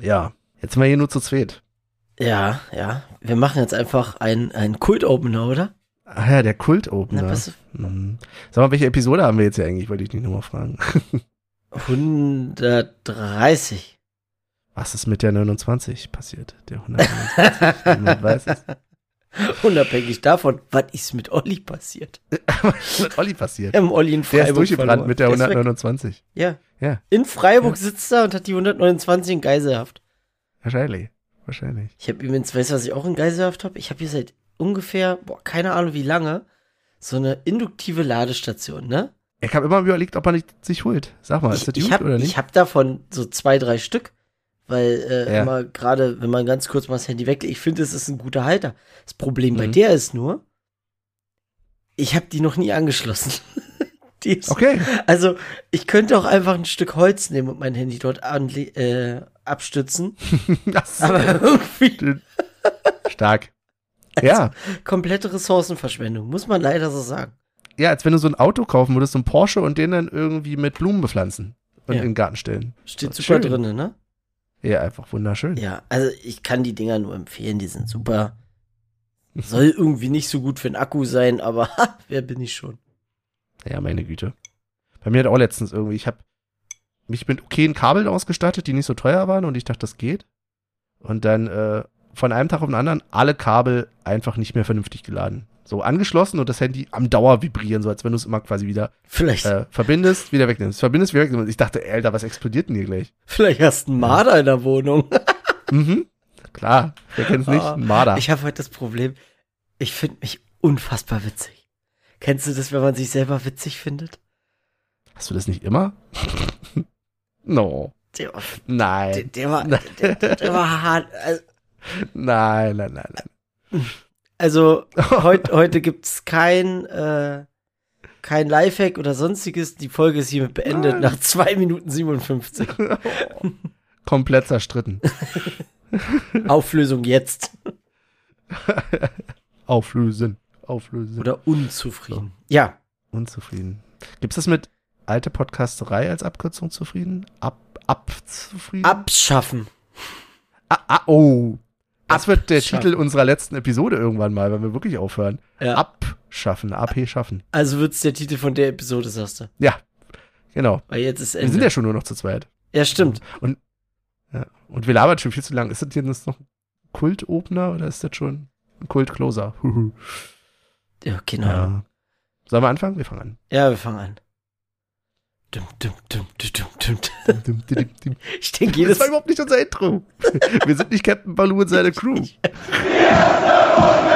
Ja, jetzt sind wir hier nur zu zweit. Ja, ja. Wir machen jetzt einfach einen, einen Kult-Opener, oder? Ach ja, der Kult-Opener. Mhm. Sag mal, welche Episode haben wir jetzt hier eigentlich? Wollte ich nicht nochmal fragen. 130. Was ist mit der 29 passiert? Der 129. Niemand weiß es. Unabhängig davon, was ist mit Olli passiert? Was ist mit Olli passiert? Wir haben Olli in Der Freiburg ist durchgebrannt verloren. mit der Der ist weg. 129. Ja. Ja. In Freiburg sitzt er und hat die 129 in Geiselhaft. Wahrscheinlich. Wahrscheinlich. Ich habe übrigens, weißt du, was ich auch in Geiselhaft habe? Ich habe hier seit ungefähr, boah, keine Ahnung wie lange, so eine induktive Ladestation, ne? Ich habe immer überlegt, ob man nicht sich holt. Sag mal, ist das ich gut oder ich nicht? habe davon so zwei, drei Stück, weil äh, Ja. immer gerade, wenn man ganz kurz mal das Handy weglegt, ich finde, es ist ein guter Halter. Das Problem bei Mhm. der ist nur, ich habe die noch nie angeschlossen. die ist, Okay. Also, ich könnte auch einfach ein Stück Holz nehmen und mein Handy dort äh, abstützen, aber irgendwie Stark. Ja. komplette Ressourcenverschwendung, muss man leider so sagen. Ja, als wenn du so ein Auto kaufen würdest, so ein Porsche und den dann irgendwie mit Blumen bepflanzen und Ja. in den Garten stellen. Steht super schön. drinne, ne? Ja, einfach wunderschön. Ja, also ich kann die Dinger nur empfehlen, die sind super. Soll irgendwie nicht so gut für den Akku sein, aber ha, wer bin ich schon? Ja, meine Güte. Bei mir hat auch letztens irgendwie, ich habe mich mit okayen Kabeln ausgestattet, die nicht so teuer waren und ich dachte, das geht. Und dann äh, von einem Tag auf den anderen alle Kabel einfach nicht mehr vernünftig geladen. So angeschlossen und das Handy am Dauer vibrieren, so als wenn du es immer quasi wieder Vielleicht, äh, verbindest, wieder wegnimmst. Verbindest, wieder wegnimmst. Ich dachte, Alter, was explodiert denn hier gleich? vielleicht hast du einen Marder in der Wohnung. Mhm. Klar, wer kennt's nicht? Ah, Ein Marder. Ich habe heute das Problem, ich finde mich unfassbar witzig. Kennst du das, wenn man sich selber witzig findet? Hast du das nicht immer? no. Der, der, Nein. der war, der, der, der war hart. Also, Nein, nein, nein, nein. Also heut, heute gibt's kein äh, kein Lifehack oder sonstiges. Die Folge ist hiermit beendet Nein. nach zwei Minuten 57. Komplett zerstritten. Auflösung jetzt. Auflösen. Auflösen. Oder unzufrieden. Ja. Unzufrieden. Gibt's das mit alte Podcasterei als Abkürzung zufrieden? Ab, abzufrieden? Abschaffen. Ah, ah, oh. Das wird der. Titel unserer letzten Episode irgendwann mal, wenn wir wirklich aufhören. Ja. Abschaffen, AP schaffen. Also wird's der Titel von der Episode, sagst du. Ja, genau. Weil jetzt ist Wir Ende. sind ja schon nur noch zu zweit. ja, stimmt. Ja. Und wir labern schon viel zu lang. Ist das jetzt noch ein Kult-Opener oder ist das schon ein Kult-Closer? Ja, genau. Ja, ja. Sollen wir anfangen? Wir fangen an. wir fangen an. Dum, dum, dum, das Ich denke jedes war überhaupt nicht unser Intro. Wir sind nicht Captain Baloo und seine Crew.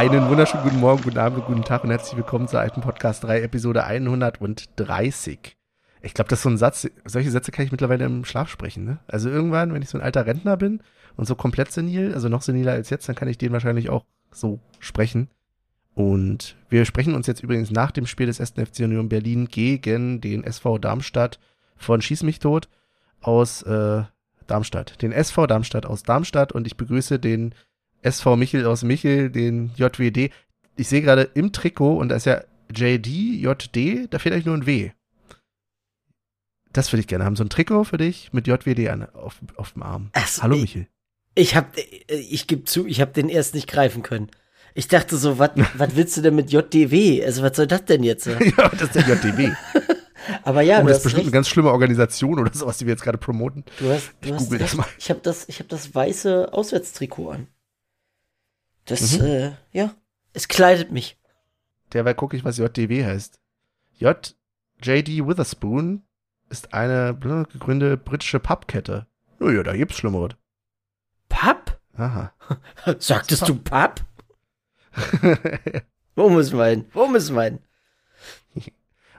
Einen wunderschönen guten Morgen, guten Abend, guten Tag und herzlich willkommen zur alten Podcast 3, Episode 130. Ich glaube, das ist so ein Satz, solche Sätze kann ich mittlerweile im Schlaf sprechen, ne? Also irgendwann, wenn ich so ein alter Rentner bin und so komplett senil, also noch seniler als jetzt, dann kann ich den wahrscheinlich auch so sprechen. Und wir sprechen uns jetzt übrigens nach dem Spiel des 1. FC Union Berlin gegen den SV Darmstadt von Schieß mich tot aus äh, Darmstadt. Den SV Darmstadt aus Darmstadt und ich begrüße den SV Michel aus Michel, den JWD. Ich sehe gerade im Trikot und da ist ja JD, JD, da fehlt eigentlich nur ein W. Das würde ich gerne haben. So ein Trikot für dich mit JWD an, auf, auf dem Arm. So, Hallo ich- Michel. Ich hab, äh, ich gebe zu, ich hab den erst nicht greifen können. Ich dachte so, was willst du denn mit JDW? Also was soll das denn jetzt? ja, das ist der JDW. Aber ja, oh, du das ist hast bestimmt eine recht. ganz schlimme Organisation oder sowas, die wir jetzt gerade promoten. Du hast, du Ich hast google das mal. Ich habe das, ich habe das weiße Auswärtstrikot an. Das, Mhm. äh, ja, es kleidet mich. Derweil gucke ich, was JDW heißt. J. JD Witherspoon ist eine gegründete britische Pubkette. Naja, da gibt's Schlimmeres. Papp? Aha. Sagtest du Papp? Wo wir hin? Wo wir hin?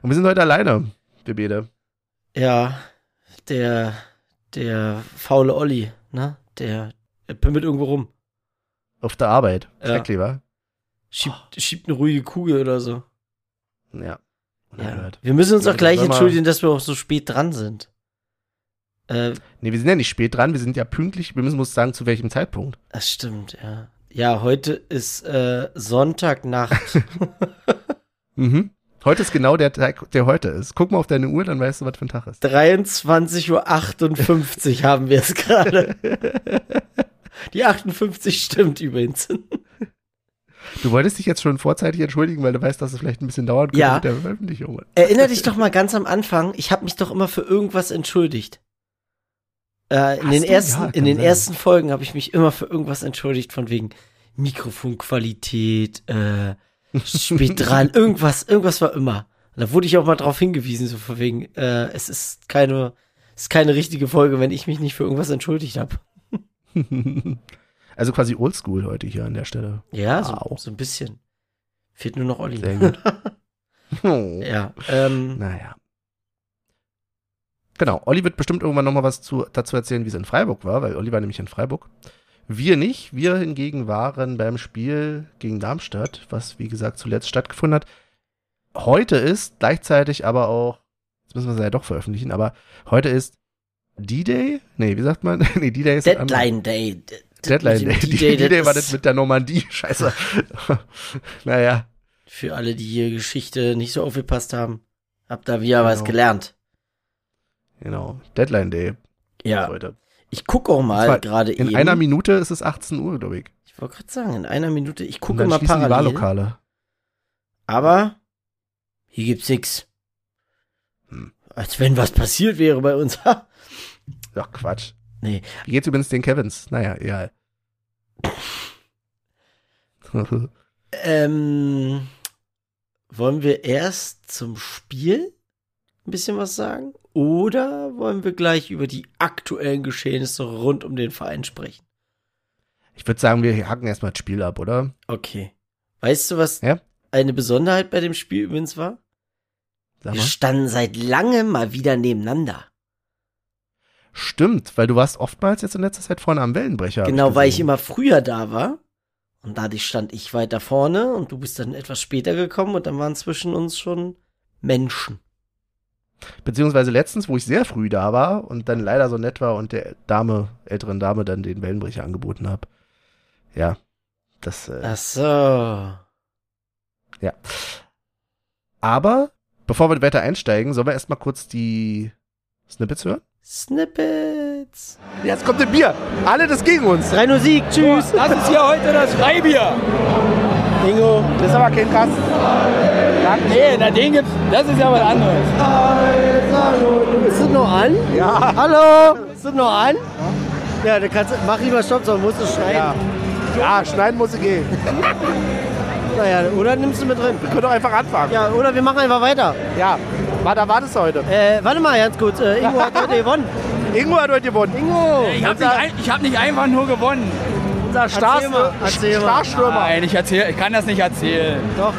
Und wir sind heute alleine, wir beide. Ja, der, der faule Olli, ne? Der, der pimmelt irgendwo rum. Auf der Arbeit. Ja. Schrecklich, wa? Schiebt, schiebt eine ruhige Kugel oder so. Ja. Ja. Wir müssen uns auch gleich entschuldigen, dass wir auch so spät dran sind. Äh, Nee, wir sind ja nicht spät dran, wir sind ja pünktlich. Wir müssen uns sagen, zu welchem Zeitpunkt. das stimmt, ja. Ja, heute ist äh, Sonntagnacht. Mhm. Heute ist genau der Tag, der heute ist. Guck mal auf deine Uhr, dann weißt du, was für ein Tag ist. 23.58 Uhr haben wir es gerade. Die 58 stimmt übrigens. Du wolltest dich jetzt schon vorzeitig entschuldigen, weil du weißt, dass es vielleicht ein bisschen dauern könnte Ja. mit der Veröffentlichung. Erinner dich doch mal ganz am Anfang, ich habe mich doch immer für irgendwas entschuldigt. Äh, in Hast den du? ersten, Ja, in den sein. ersten Folgen habe ich mich immer für irgendwas entschuldigt, von wegen Mikrofonqualität, äh, spät dran, irgendwas, irgendwas war immer. Und da wurde ich auch mal drauf hingewiesen, so von wegen, äh, es ist keine, es ist keine richtige Folge, wenn ich mich nicht für irgendwas entschuldigt habe. Also quasi oldschool heute hier an der Stelle. Ja, so, Wow. so ein bisschen. Fehlt nur noch Olli. Sehr gut. Oh. ja, ähm, Naja. Genau, Olli wird bestimmt irgendwann nochmal was zu, dazu erzählen, wie es in Freiburg war, weil Olli war nämlich in Freiburg. Wir nicht. Wir hingegen waren beim Spiel gegen Darmstadt, was wie gesagt zuletzt stattgefunden hat. Heute ist gleichzeitig aber auch, jetzt müssen wir es ja doch veröffentlichen, aber heute ist D-Day? Nee, wie sagt man? nee, D-Day ist Deadline Day. Deadline Day. D-Day, war das mit der Normandie. Scheiße. naja. Für alle, die hier Geschichte nicht so aufgepasst haben, habt da wieder was Genau. gelernt. Genau. Deadline Day Ja, heute. ich gucke auch mal gerade In eben. einer Minute ist es 18 Uhr, glaube ich. ich wollte gerade sagen, in einer Minute. Ich gucke mal schließen die parallel. Wahllokale. Aber hier gibt's nix. Hm. Als wenn was passiert wäre bei uns. Ach, Quatsch. Nee. Wie geht's übrigens den Kevins? Naja, egal. ähm, wollen wir erst zum Spiel ein bisschen was sagen? Oder wollen wir gleich über die aktuellen Geschehnisse rund um den Verein sprechen? ich würde sagen, wir hacken erstmal das Spiel ab, oder? Okay. Weißt du, was Ja? eine Besonderheit bei dem Spiel übrigens war? Wir standen seit langem mal wieder nebeneinander. Stimmt, weil du warst oftmals jetzt in letzter Zeit vorne am Wellenbrecher. genau, weil ich immer früher da war. Und dadurch stand ich weiter vorne und du bist dann etwas später gekommen und dann waren zwischen uns schon Menschen. Beziehungsweise letztens, wo ich sehr früh da war und dann leider so nett war und der Dame, älteren Dame dann den Wellenbrecher angeboten habe. Ja. Das, äh, Ach so. aber bevor wir weiter einsteigen, sollen wir erstmal kurz die Snippets hören? Snippets. Jetzt kommt ein Bier. Alle das gegen uns. Drei nur Sieg, tschüss. Das ist hier heute das Freibier. Ingo. Das ist aber kein Kasten. Nee, na den gibt's. Das ist ja was anderes. Ist das noch an? Ja. Hallo. Ist das noch an? Ja, dann kannst du, mach lieber Stopp, sonst musst du schneiden. Ja. Ja, schneiden muss ich gehen. Naja, oder nimmst du mit drin? Wir können doch einfach anfangen. Ja, oder wir machen einfach weiter. Ja. Was erwartest du heute? Äh, warte mal ganz kurz. Äh, Ingo hat heute gewonnen. Ingo hat heute gewonnen. Ingo. Ich habe nicht, ein, ich hab nicht einfach nur gewonnen. unser. Starstürmer. Nein, ich, erzähl, ich kann das nicht erzählen. Doch.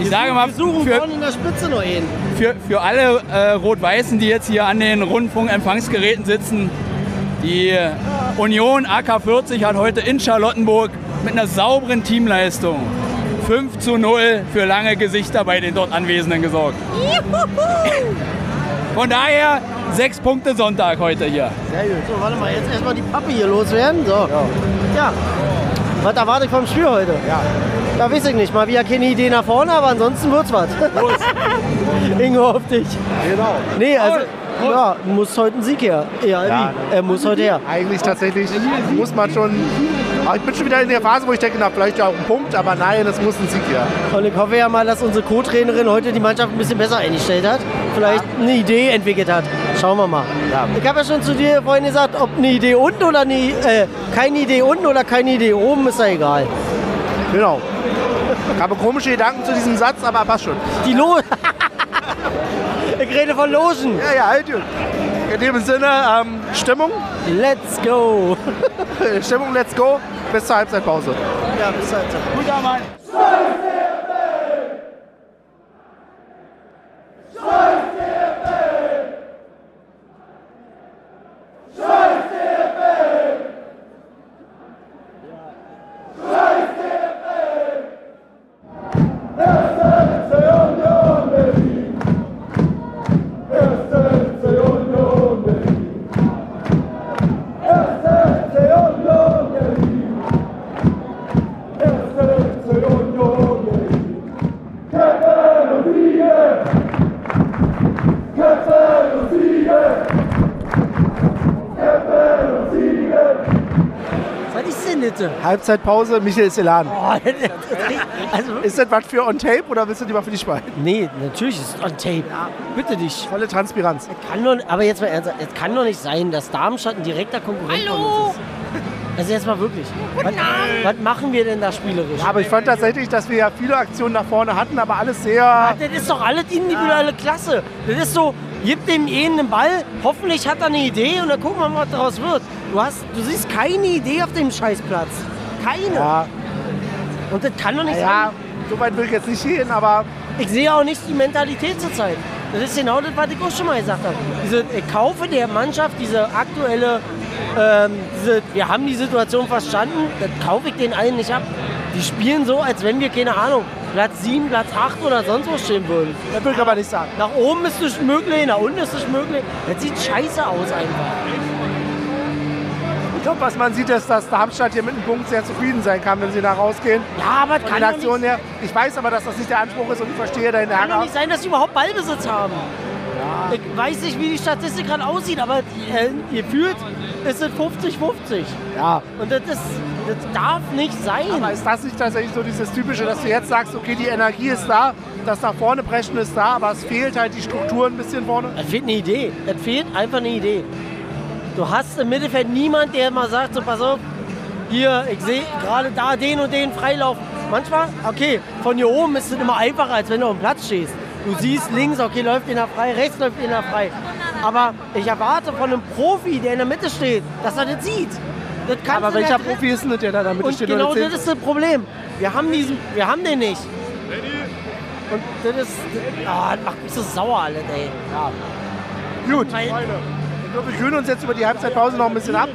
Ich sage mal, Wir suchen für, vorne in der Spitze noch einen. für, für alle äh, Rot-Weißen, die jetzt hier an den Rundfunkempfangsgeräten sitzen, die Union AK40 hat heute in Charlottenburg mit einer sauberen Teamleistung 5 zu 0 für lange Gesichter bei den dort Anwesenden gesorgt. Von daher sechs Punkte Sonntag heute hier. Sehr gut. So, warte mal, jetzt erstmal die Pappe hier loswerden. So. Ja. Was erwarte ich vom Spiel heute? Ja. Da weiß ich nicht. Mal wieder keine Idee nach vorne, aber ansonsten wird's was. Ingo auf dich. Genau. Nee, also, ja, muss heute ein Sieg her. Ja, Ja. wie? Er muss heute her. Eigentlich tatsächlich muss man schon. Ich bin schon wieder in der Phase, wo ich denke, na, vielleicht ja auch ein Punkt, aber nein, es muss ein Sieg her. Und ich hoffe ja mal, dass unsere Co-Trainerin heute die Mannschaft ein bisschen besser eingestellt hat. Vielleicht eine Idee entwickelt hat. Schauen wir mal. Ja. Ich habe ja schon zu dir vorhin gesagt, ob eine Idee unten oder eine, äh, keine Idee unten oder keine Idee oben, ist ja egal. Genau. Ich habe komische Gedanken zu diesem Satz, aber passt schon. Die Lo Ich rede von Logen. Ja, ja, halt gut. In dem Sinne, ähm, Stimmung. Let's go. Stimmung, let's go. Bis zur Halbzeitpause. Ja, bis halt. Guter Mann. Halbzeitpause, Michael ist Elan. Oh, also, Ist das was für on tape oder willst du lieber für die Schweine? nee, natürlich ist es on tape. Bitte dich. Volle Transpiranz. Kann doch, aber jetzt mal ernsthaft, es kann doch nicht sein, dass Darmstadt ein direkter Konkurrent von uns ist. Also jetzt mal wirklich. Was, was machen wir denn da spielerisch? Ja, aber ich fand tatsächlich, dass wir ja viele Aktionen nach vorne hatten, aber alles sehr. Das ist doch alles individuelle Klasse. Das ist so, gib dem einen einen Ball, hoffentlich hat er eine Idee und dann gucken wir mal, was daraus wird. Du, hast, du siehst keine Idee auf dem Scheißplatz. Keine. Ja, Und das kann doch nicht ja, so weit will ich jetzt nicht gehen, aber sein. Ich sehe auch nicht die Mentalität zurzeit. Das ist genau das, was ich auch schon mal gesagt habe. Diese, ich kaufe der Mannschaft diese aktuelle, ähm, diese, wir haben die Situation verstanden, das kaufe ich den allen nicht ab. Die spielen so, als wenn wir, keine Ahnung, Platz 7, Platz 8 oder sonst wo stehen würden. das will ich aber nicht sagen. Nach oben ist es möglich, nach unten ist es möglich. Das sieht scheiße aus einfach. Ich glaube, was man sieht, ist, dass Darmstadt hier mit einem Punkt sehr zufrieden sein kann, wenn sie da rausgehen. Ja, aber Von kann Aktionen nicht, her. Ich weiß aber, dass das nicht der Anspruch ist und ich verstehe deinen kann doch Ärger. nicht sein, dass sie überhaupt Ballbesitz haben. Ich weiß nicht, wie die Statistik gerade aussieht, aber äh, gefühlt ist es 50-50. Ja. Und das, ist, das darf nicht sein. Aber ist das nicht tatsächlich so dieses Typische, dass du jetzt sagst, okay, die Energie ist da, das nach vorne brechen ist da, aber es fehlt halt die Struktur ein bisschen vorne? Es fehlt eine Idee. Es fehlt einfach eine Idee. Du hast im Mittelfeld niemand, der mal sagt, so pass auf, hier, ich sehe gerade da den und den freilaufen. Manchmal, okay, von hier oben ist es immer einfacher, als wenn du auf dem Platz stehst. Du siehst links, okay, läuft einer frei, rechts läuft einer frei. Aber ich erwarte von einem Profi, der in der Mitte steht, dass er das sieht. Das kannst Aber welcher Profi ist denn das, der da damit Und steht? genau oder das ist das Problem. Wir haben, diesen, wir haben den nicht. Und das ist, ah, das macht mich so sauer alles, ey. Gut, Weil- wir kühlen uns jetzt über die Halbzeitpause noch ein bisschen ab.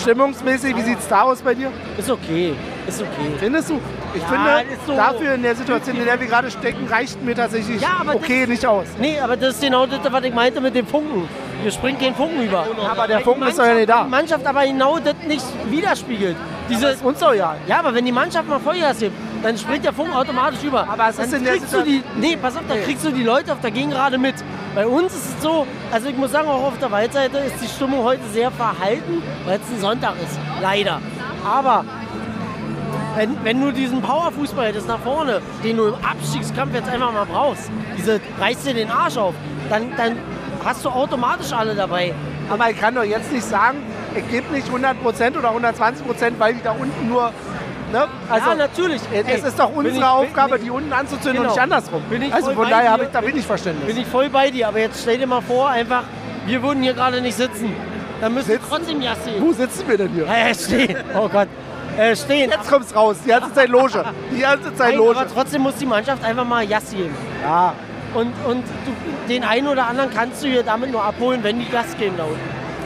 Stimmungsmäßig, wie sieht es da aus bei dir? Ist okay, ist okay. Findest du? Ich Ja, finde, so. dafür in der Situation, in der wir gerade stecken, reicht mir tatsächlich Ja, okay nicht aus. Nee, aber das ist genau das, was ich meinte mit dem Funken. Hier springt kein Funken über. Aber der Funken ist doch ja nicht da. Die Mannschaft aber genau das nicht widerspiegelt. Diese, Ist uns doch ja. ja, aber wenn die Mannschaft mal Vollgas gibt, dann springt der Funken automatisch über. Aber es dann ist der kriegst du die, Nee, pass auf, dann kriegst du die Leute auf der Gegengerade mit. Bei uns ist es so, also ich muss sagen, auch auf der Waldseite ist die Stimmung heute sehr verhalten, weil es ein Sonntag ist. Leider. Aber wenn, wenn du diesen Powerfußball hättest nach vorne, den du im Abstiegskampf jetzt einfach mal brauchst, diese reißt dir den Arsch auf, dann, dann hast du automatisch alle dabei. Aber ich kann doch jetzt nicht sagen, ich gebe nicht 100% oder 120%, weil die da unten nur. Ne? Also, ja, natürlich. es Ey, ist doch unsere ich- Aufgabe, bin, die unten anzuzünden Genau. und nicht andersrum. Bin ich also von daher habe ich da wenig Verständnis. bin ich voll bei dir, aber jetzt stell dir mal vor, einfach, wir würden hier gerade nicht sitzen. Dann müssen wir trotzdem ja sehen. Wo sitzen wir denn hier? Äh, stehen. Oh Gott. Äh, stehen. Jetzt kommt's raus. Die ganze Zeit Loge. Die ganze Zeit Nein, Loge. aber trotzdem muss die Mannschaft einfach mal Gas geben. Ja, Und, und du, den einen oder anderen kannst du hier damit nur abholen, wenn die Gas geben da unten.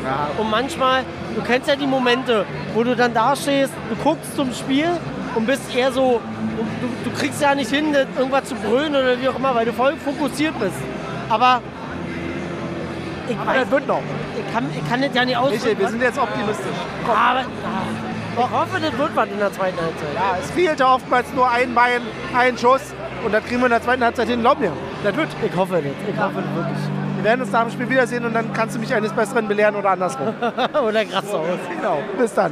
Ja. Und manchmal, du kennst ja die Momente, wo du dann da stehst, du guckst zum Spiel und bist eher so, du, du, kriegst ja nicht hin, irgendwas zu brüllen oder wie auch immer, weil du voll fokussiert bist. Aber ich, Aber weiß, das wird noch. ich, kann, ich kann das ja nicht Michael, ausdrücken. wir sind jetzt optimistisch. Komm. aber, ah, ich hoffe, das wird was in der zweiten Halbzeit. Ja, es fehlte oftmals nur ein Bein, ein Schuss. Und das kriegen wir in der zweiten Halbzeit hin. Glaub mir, das wird. Ich hoffe das. Ich hoffe das wirklich. Wir werden uns da im Spiel wiedersehen und dann kannst du mich eines Besseren belehren oder andersrum. oder krass aus. genau. Bis dann.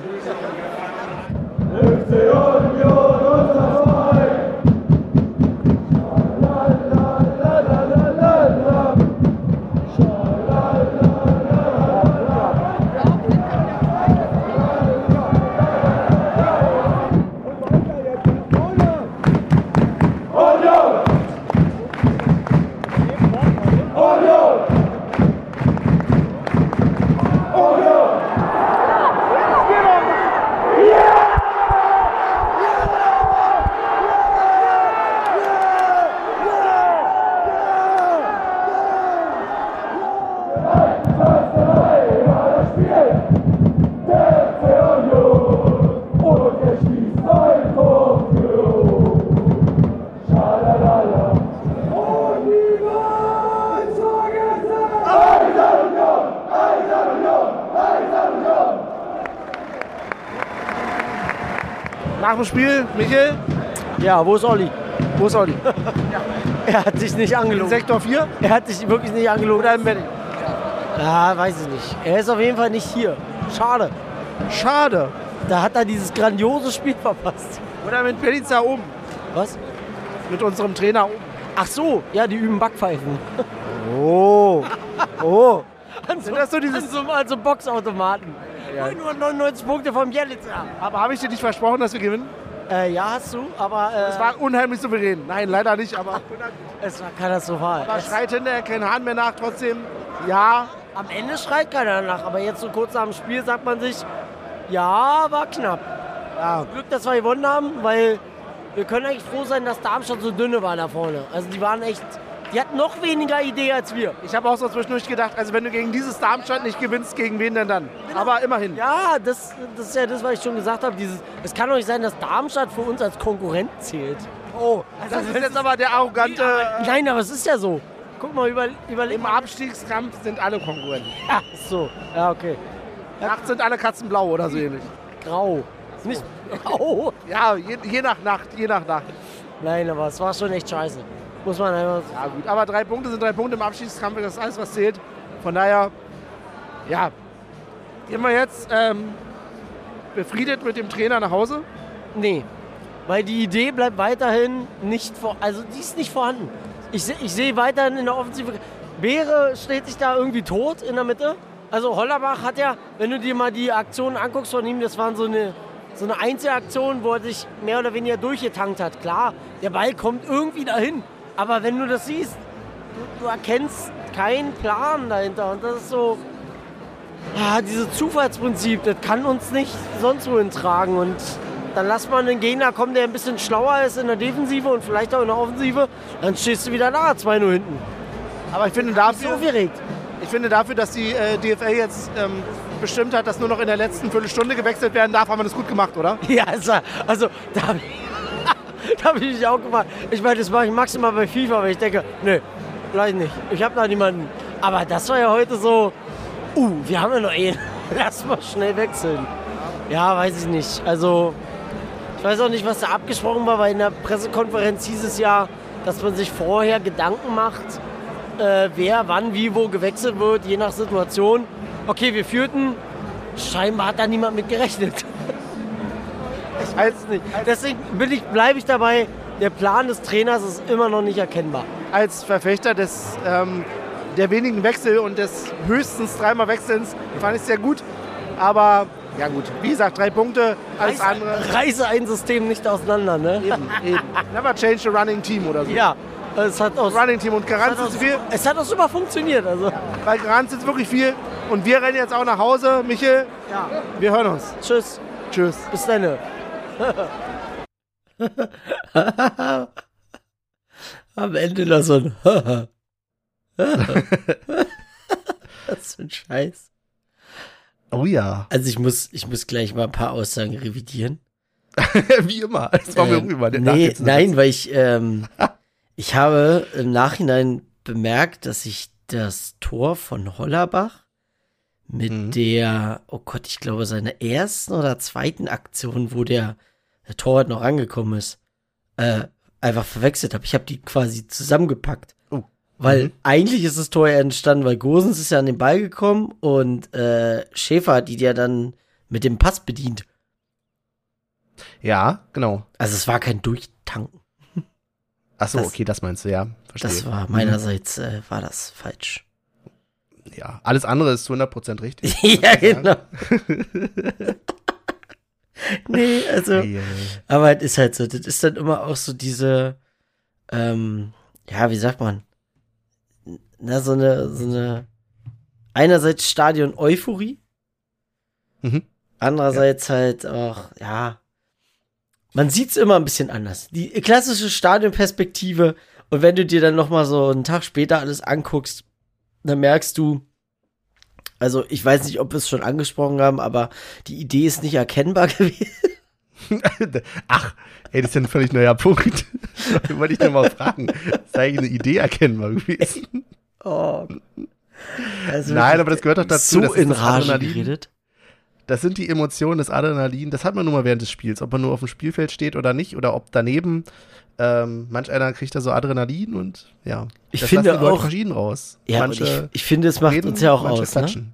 Dem Spiel, Michael, Ja, wo ist Olli? wo ist Olli? Er hat sich nicht In angelogen. Sektor 4 Er hat sich wirklich nicht angelogen. oder im Wedding? Ja, weiß ich nicht. Er ist auf jeden Fall nicht hier. Schade. Schade. da hat er dieses grandiose Spiel verpasst. Oder mit Belitzer oben. Was? Mit unserem Trainer oben. Ach so, ja, die üben Backpfeifen. Oh. Oh. An so, Sind das so dieses- an so, an so Boxautomaten. Ja. Nur 99 Punkte vom Jelitzer. Aber habe ich dir nicht versprochen, dass wir gewinnen? Äh, ja, hast du, aber äh, Es war unheimlich souverän. Nein, leider nicht, aber, es war katastrophal. aber Es, schreit hinterher kein Hahn mehr nach. Trotzdem, ja, am Ende schreit keiner nach, aber jetzt so kurz nach dem Spiel sagt man sich, ja, war knapp. ja. Glück, dass wir gewonnen haben, weil wir können eigentlich froh sein, dass Darmstadt so dünne war da vorne. Also die waren echt, die hatten noch weniger Idee als wir. Ich habe auch so zwischendurch gedacht, also wenn du gegen dieses Darmstadt nicht gewinnst, gegen wen denn dann? Aber immerhin. Ja, das, das ist ja das, was ich schon gesagt habe. Dieses, es kann doch nicht sein, dass Darmstadt für uns als Konkurrent zählt. Oh, das ist jetzt aber der arrogante. äh, Nein, aber es ist ja so. Guck mal, über, überleg Im. Abstiegskampf sind alle Konkurrenten. Ja, so. Ja, okay. Nachts sind alle Katzen blau oder so ähnlich. Grau. Nicht grau. Ja, je, je nach Nacht, je nach Nacht. Nein, aber es war schon echt scheiße. Muss man einfach. Ja gut, aber drei Punkte sind drei Punkte im Abstiegskampf, das ist alles, was zählt. Von daher, ja, gehen wir jetzt ähm, befriedet mit dem Trainer nach Hause. Nee. Weil die Idee bleibt weiterhin nicht vor. Also die ist nicht vorhanden. Ich, seh- ich sehe weiterhin in der Offensive. Beere steht sich da irgendwie tot in der Mitte. Also Hollerbach hat ja, wenn du dir mal die Aktionen anguckst von ihm, das waren so eine, so eine Einzelaktion, wo er sich mehr oder weniger durchgetankt hat. Klar, der Ball kommt irgendwie dahin. Aber wenn du das siehst, du, du erkennst keinen Plan dahinter. Und das ist so, ah, dieses Zufallsprinzip, das kann uns nicht sonst wohin tragen. Und dann lass mal einen Gegner kommen, der ein bisschen schlauer ist in der Defensive und vielleicht auch in der Offensive. Dann stehst du wieder da, 2-0 hinten. Aber ich finde So dafür, aufgeregt. ich finde dafür dass die äh, DFL jetzt ähm, bestimmt hat, dass nur noch in der letzten Viertelstunde gewechselt werden darf, haben wir das gut gemacht, oder? Ja, also, also da ich, da hab ich mich auch gemacht. Ich meine, das mache ich maximal bei FIFA, weil ich denke, nö, gleich nicht. Ich habe da niemanden. Aber das war ja heute so, uh, wir haben ja noch einen. Lass mal schnell wechseln. Ja, weiß ich nicht. Also, ich weiß auch nicht, was da abgesprochen war, weil in der Pressekonferenz hieß es ja, dass man sich vorher Gedanken macht, äh, wer wann wie wo gewechselt wird, je nach Situation. Okay, wir führten. Scheinbar hat da niemand mit gerechnet. Es nicht. Deswegen bin ich, bleibe ich dabei, der Plan des Trainers ist immer noch nicht erkennbar. Als Verfechter des, ähm, der wenigen Wechsel und des höchstens dreimal Wechselns fand ich es sehr gut. Aber ja gut, wie gesagt, drei Punkte, alles andere. Reiße ein System nicht auseinander, ne? Eben, eben. Never change a running team oder so. Ja, es hat auch, Running Team und auch, ist viel, es hat auch super funktioniert. Also. weil Garanz ist wirklich viel. Und wir rennen jetzt auch nach Hause. Michel, Ja. wir hören uns. Tschüss, Tschüss. bis dann. Am Ende noch so ein Was für ein Scheiß. Oh ja. Also ich muss, ich muss gleich mal ein paar Aussagen revidieren. wie immer. Das war mir irgendwie mal der nee, nein, weil ich, ähm, ich habe im Nachhinein bemerkt, dass ich das Tor von Hollerbach mit Mhm. der, oh Gott, ich glaube, seiner ersten oder zweiten Aktion, wo der, der Torwart noch angekommen ist, äh, einfach verwechselt habe. Ich habe die quasi zusammengepackt. Oh. Weil Mhm. eigentlich ist das Tor ja entstanden, weil Gosens ist ja an den Ball gekommen und äh, Schäfer hat die ja dann mit dem Pass bedient. Ja, genau. Also es war kein Durchtanken. Achso, Das- okay, das meinst du, ja. Verstehe. Das war meinerseits äh, war das falsch. Ja, alles andere ist zu 100% richtig. ja, genau. nee, also, ei. aber es ist halt so, das ist dann immer auch so diese, ähm, ja, wie sagt man, na, so eine, so eine, einerseits Stadion-Euphorie, Mhm. andererseits halt auch, ja, man sieht's immer ein bisschen anders. Die klassische Stadionperspektive und wenn du dir dann noch mal so einen Tag später alles anguckst, dann merkst du, also ich weiß nicht, ob wir es schon angesprochen haben, aber die Idee ist nicht erkennbar gewesen. Ach, ey, das ist ja ein völlig neuer Punkt. Wollte ich nur mal fragen. Ist eigentlich eine Idee erkennbar gewesen? Oh. Also Nein, aber das gehört doch dazu. So in das Rage geredet. Das sind die Emotionen, das Adrenalin. Das hat man nur mal während des Spiels. Ob man nur auf dem Spielfeld steht oder nicht. Oder ob daneben, ähm, manch einer kriegt da so Adrenalin und ja. Ich das finde auch- verschieden raus. Ja, manche und ich, ich finde, es macht reden, uns ja auch aus, ne?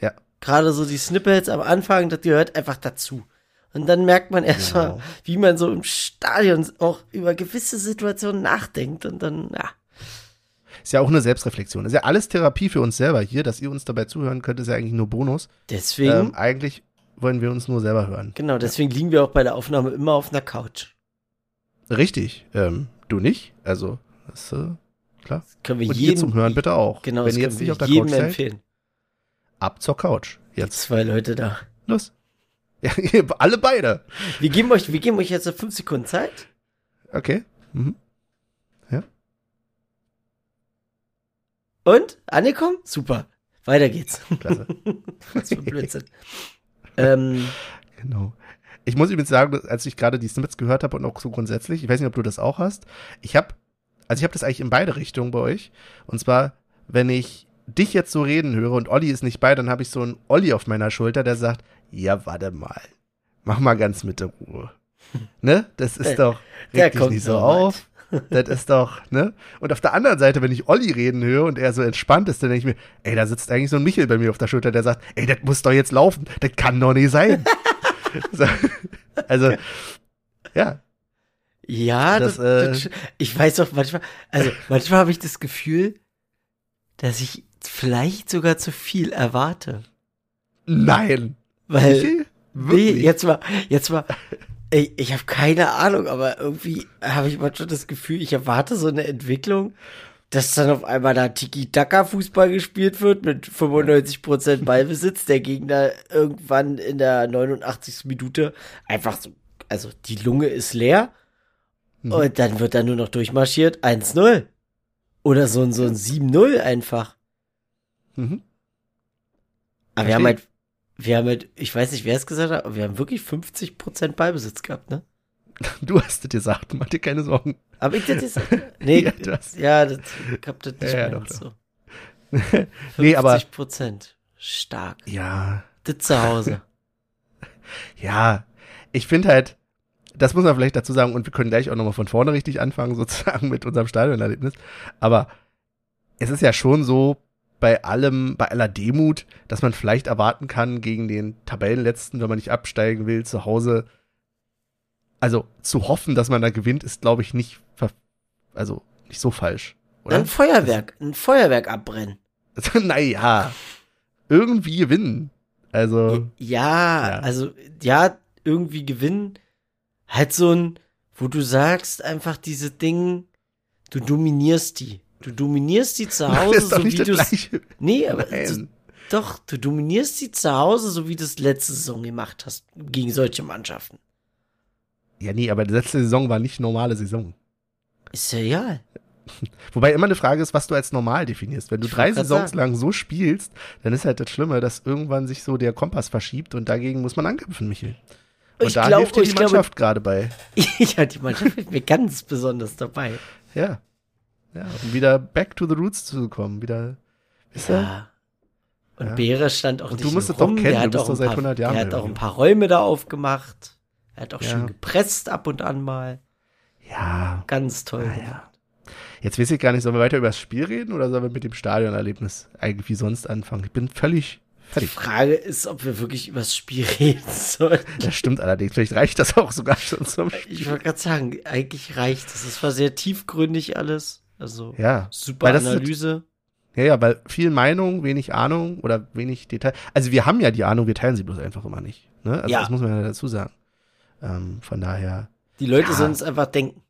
Ja. Gerade so die Snippets am Anfang, das gehört einfach dazu. Und dann merkt man erstmal, Genau. wie man so im Stadion auch über gewisse Situationen nachdenkt und dann, ja. Ist ja auch eine Selbstreflexion. Ist ja alles Therapie für uns selber hier, dass ihr uns dabei zuhören könnt, ist ja eigentlich nur Bonus. Deswegen, Ähm, eigentlich wollen wir uns nur selber hören. genau, deswegen liegen wir auch bei der Aufnahme immer auf einer Couch. Richtig. Ähm, du nicht? Also, das, äh, klar. Können wir Und jedem, zum Hören bitte auch. genau, Wenn das ihr jetzt nicht auf der jedem Couch seid, empfehlen. ab zur Couch. Jetzt. Zwei Leute da. Los. Ja, alle beide. Wir geben euch, wir geben euch jetzt fünf Sekunden Zeit. Okay. Mhm. Und? Angekommen? Super. Weiter geht's. Klasse. Was für Blödsinn. ähm, Genau. Ich muss übrigens sagen, als ich gerade die Snippets gehört habe und auch so grundsätzlich, ich weiß nicht, ob du das auch hast, ich habe, also ich habe das eigentlich in beide Richtungen bei euch. Und zwar, wenn ich dich jetzt so reden höre und Olli ist nicht bei, dann habe ich so einen Olli auf meiner Schulter, der sagt, ja, warte mal, mach mal ganz mit der Ruhe. Ne? Das ist doch, reg dich nicht so auf. Das ist doch, ne? Und auf der anderen Seite, wenn ich Olli reden höre und er so entspannt ist, dann denke ich mir, ey, da sitzt eigentlich so ein Michel bei mir auf der Schulter, der sagt, ey, das muss doch jetzt laufen. Das kann doch nicht sein. so, also, ja, ja, Das, das, äh, das, ich weiß auch manchmal, also manchmal habe ich das Gefühl, dass ich vielleicht sogar zu viel erwarte. nein. Weil, nee, jetzt mal, jetzt mal, ey, ich habe keine Ahnung, aber irgendwie habe ich manchmal das Gefühl, ich erwarte so eine Entwicklung, dass dann auf einmal da Tiki-Taka-Fußball gespielt wird mit 95% Ballbesitz, der Gegner irgendwann in der 89. Minute einfach so, also die Lunge ist leer Mhm. und dann wird da nur noch durchmarschiert 1-0. Oder so ein, so ein 7-0 einfach. Mhm. Aber wir haben halt, wir haben halt, ich weiß nicht, wer es gesagt hat, aber wir haben wirklich 50% Ballbesitz gehabt, ne? Du hast es gesagt, mach dir keine Sorgen. Aber ich das jetzt, nee, Ja, du hast- ja, das, ich hab das nicht Ja, ja, mehr doch, doch. so. Nee, aber- 50%. Stark. Ja, Das zu Hause. ja. Ich finde halt, das muss man vielleicht dazu sagen, und wir können gleich auch nochmal von vorne richtig anfangen, sozusagen mit unserem Stadionerlebnis. Aber es ist ja schon so, bei allem, bei aller Demut, dass man vielleicht erwarten kann, gegen den Tabellenletzten, wenn man nicht absteigen will, zu Hause, also zu hoffen, dass man da gewinnt, ist, glaube ich, nicht, ver also nicht so falsch. Oder? Ein Feuerwerk, ein Feuerwerk abbrennen. naja, irgendwie gewinnen. Also, Ja, Ja. also, ja, irgendwie gewinnen. Halt so ein, wo du sagst, einfach diese Dinge, du dominierst die. Du dominierst die zu das Hause, ist doch so nicht wie das du. Nee, aber du, doch, du dominierst die zu Hause, so wie du es letzte Saison gemacht hast, gegen solche Mannschaften. Ja, nee, aber die letzte Saison war nicht normale Saison. Ist ja egal. Wobei immer eine Frage ist, was du als normal definierst. Wenn du Ich drei Saisons sagen. lang so spielst, dann ist halt das Schlimme, dass irgendwann sich so der Kompass verschiebt und dagegen muss man ankämpfen, Michel. Und Ich da glaub- hilft dir die Mannschaft gerade bei. ja, die Mannschaft ist mir ganz besonders dabei. Ja. Ja, um wieder back to the roots zu kommen. Wieder, wisst? Ja. Und Ja. Beere stand auch Und nicht du musst es doch kennen, der du hat bist doch ein seit paar, 100 Jahren Der hat auch ein paar Räume da aufgemacht. Er hat auch Ja. schön gepresst ab und an mal. Ja. Ganz toll. Ah, ja. Jetzt weiß ich gar nicht, sollen wir weiter über das Spiel reden oder sollen wir mit dem Stadionerlebnis eigentlich wie sonst anfangen? Ich bin völlig Die fertig. Frage ist, ob wir wirklich über das Spiel reden sollen. Das stimmt allerdings. Vielleicht reicht das auch sogar schon zum Spiel. Ich wollte gerade sagen, eigentlich reicht es. Es war sehr tiefgründig alles. Also Ja. super das Analyse. Ja, ja, weil viel Meinung, wenig Ahnung oder wenig Detail. Also wir haben ja die Ahnung, wir teilen sie bloß einfach immer nicht. Ne? Also Ja. das muss man ja dazu sagen. Ähm, von daher. Die Leute Ja. sollen es einfach denken.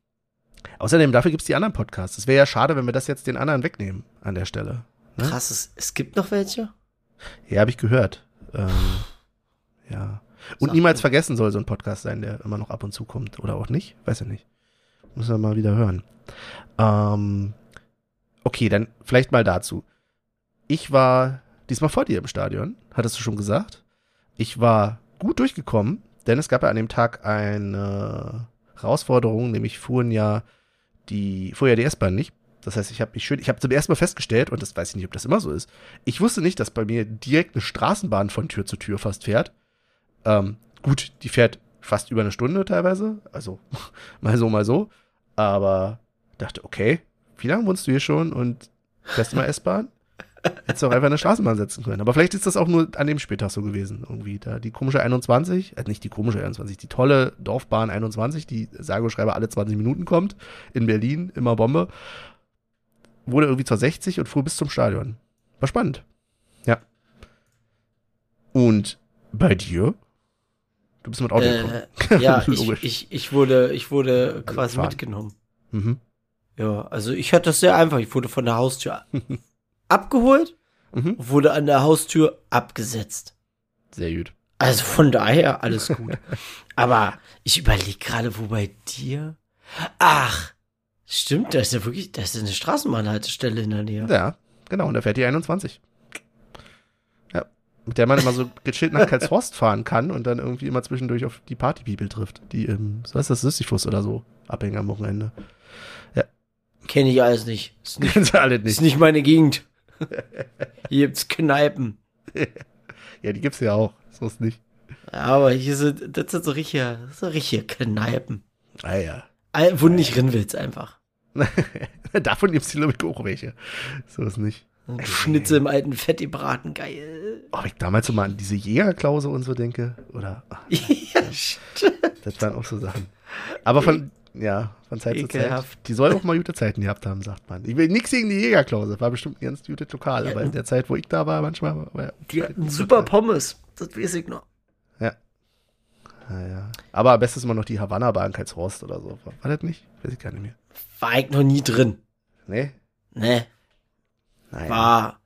Außerdem, dafür gibt's die anderen Podcasts. Es wäre ja schade, wenn wir das jetzt den anderen wegnehmen an der Stelle. Ne? Krass, es, es gibt noch welche? Ja, habe ich gehört. Ähm, ja. Und Sag niemals du. vergessen soll so ein Podcast sein, der immer noch ab und zu kommt. Oder auch nicht? Weiß ja nicht. Müssen wir mal wieder hören. Ähm, okay, dann vielleicht mal dazu. Ich war diesmal vor dir im Stadion, hattest du schon gesagt. Ich war gut durchgekommen, denn es gab ja an dem Tag eine Herausforderung, nämlich fuhren ja die, fuhr ja die S-Bahn nicht. Das heißt, ich habe mich schön, ich habe zum ersten Mal festgestellt, und das weiß ich nicht, ob das immer so ist, ich wusste nicht, dass bei mir direkt eine Straßenbahn von Tür zu Tür fast fährt. Ähm, gut, die fährt fast über eine Stunde teilweise, also mal so, mal so. Aber dachte, okay, wie lange wohnst du hier schon und fährst immer S-Bahn? Hättest du auch einfach eine Straßenbahn setzen können. Aber vielleicht ist das auch nur an dem Spieltag so gewesen. Irgendwie da die komische 21, äh, nicht die komische 21, die tolle Dorfbahn 21, die sage und schreibe alle 20 Minuten kommt, in Berlin, immer Bombe, wurde irgendwie zur 60 und fuhr bis zum Stadion. War spannend. Ja. Und bei dir? Du bist mit Auto gekommen. Äh, ja, ich, Logisch. ich, ich wurde, ich wurde quasi gefahren. mitgenommen. Mhm. Ja, also ich hatte das sehr einfach. Ich wurde von der Haustür abgeholt, Mhm. wurde an der Haustür abgesetzt. Sehr gut. Also von daher alles gut. Aber ich überlege gerade, wo bei dir. Ach, stimmt, da ist ja wirklich, da ist ja eine Straßenbahnhaltestelle in der Nähe. Ja, genau. Und da fährt die 21. Ja. Mit der man immer so gechillt nach Karlshorst fahren kann und dann irgendwie immer zwischendurch auf die Party-People trifft. Die im, so heißt das, Sisyphus oder so, abhängen am Wochenende. Kenne ich alles nicht. Ist nicht, Kennen sie alle ist nicht. nicht meine Gegend. Hier gibt's Kneipen. Ja, die gibt's ja auch. So ist nicht. Aber hier sind, das sind so richtige, so richtige Kneipen. Ah ja. Wo du nicht rin willst einfach. Davon gibt's die, glaube ich, auch welche. So ist nicht. Schnitzel im alten Fett gebraten, geil. Oh, wenn ich damals so mal an diese Jägerklause und so denke, oder, ach, ja, stimmt. das waren auch so Sachen. Aber von, ja, von Zeit zu Zeit. Ekelhaft. Die soll auch mal gute Zeiten gehabt haben, sagt man. Ich will nichts gegen die Jägerklause, war bestimmt ein ganz gutes Lokal, Ja, aber in der Zeit, wo ich da war, manchmal war Die hatten super Pommes. Das weiß ich noch. Ja. Ja, ja. Aber am besten ist immer noch die Havanna-Bar in Karlshorst oder so. War, war das nicht? Weiß ich gar nicht mehr. War ich noch nie drin. Nee? Ne, Naja. war,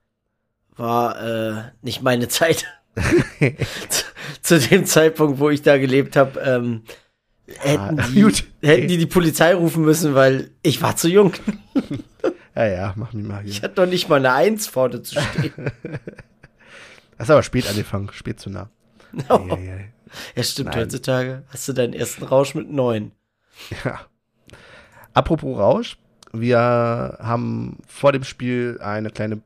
war, äh, nicht meine Zeit. zu, zu dem Zeitpunkt, wo ich da gelebt habe, ähm, hätten, Ah, die, gut. hätten die die Polizei rufen müssen, weil ich war zu jung. Ja, ja, mach mich mal Ich hier. hatte noch nicht mal eine Eins vorne zu stehen. Hast aber spät angefangen, spät zu nah. Oh. Ja, stimmt, Nein. heutzutage hast du deinen ersten Rausch mit neun. ja. Apropos Rausch, wir haben vor dem Spiel eine kleine,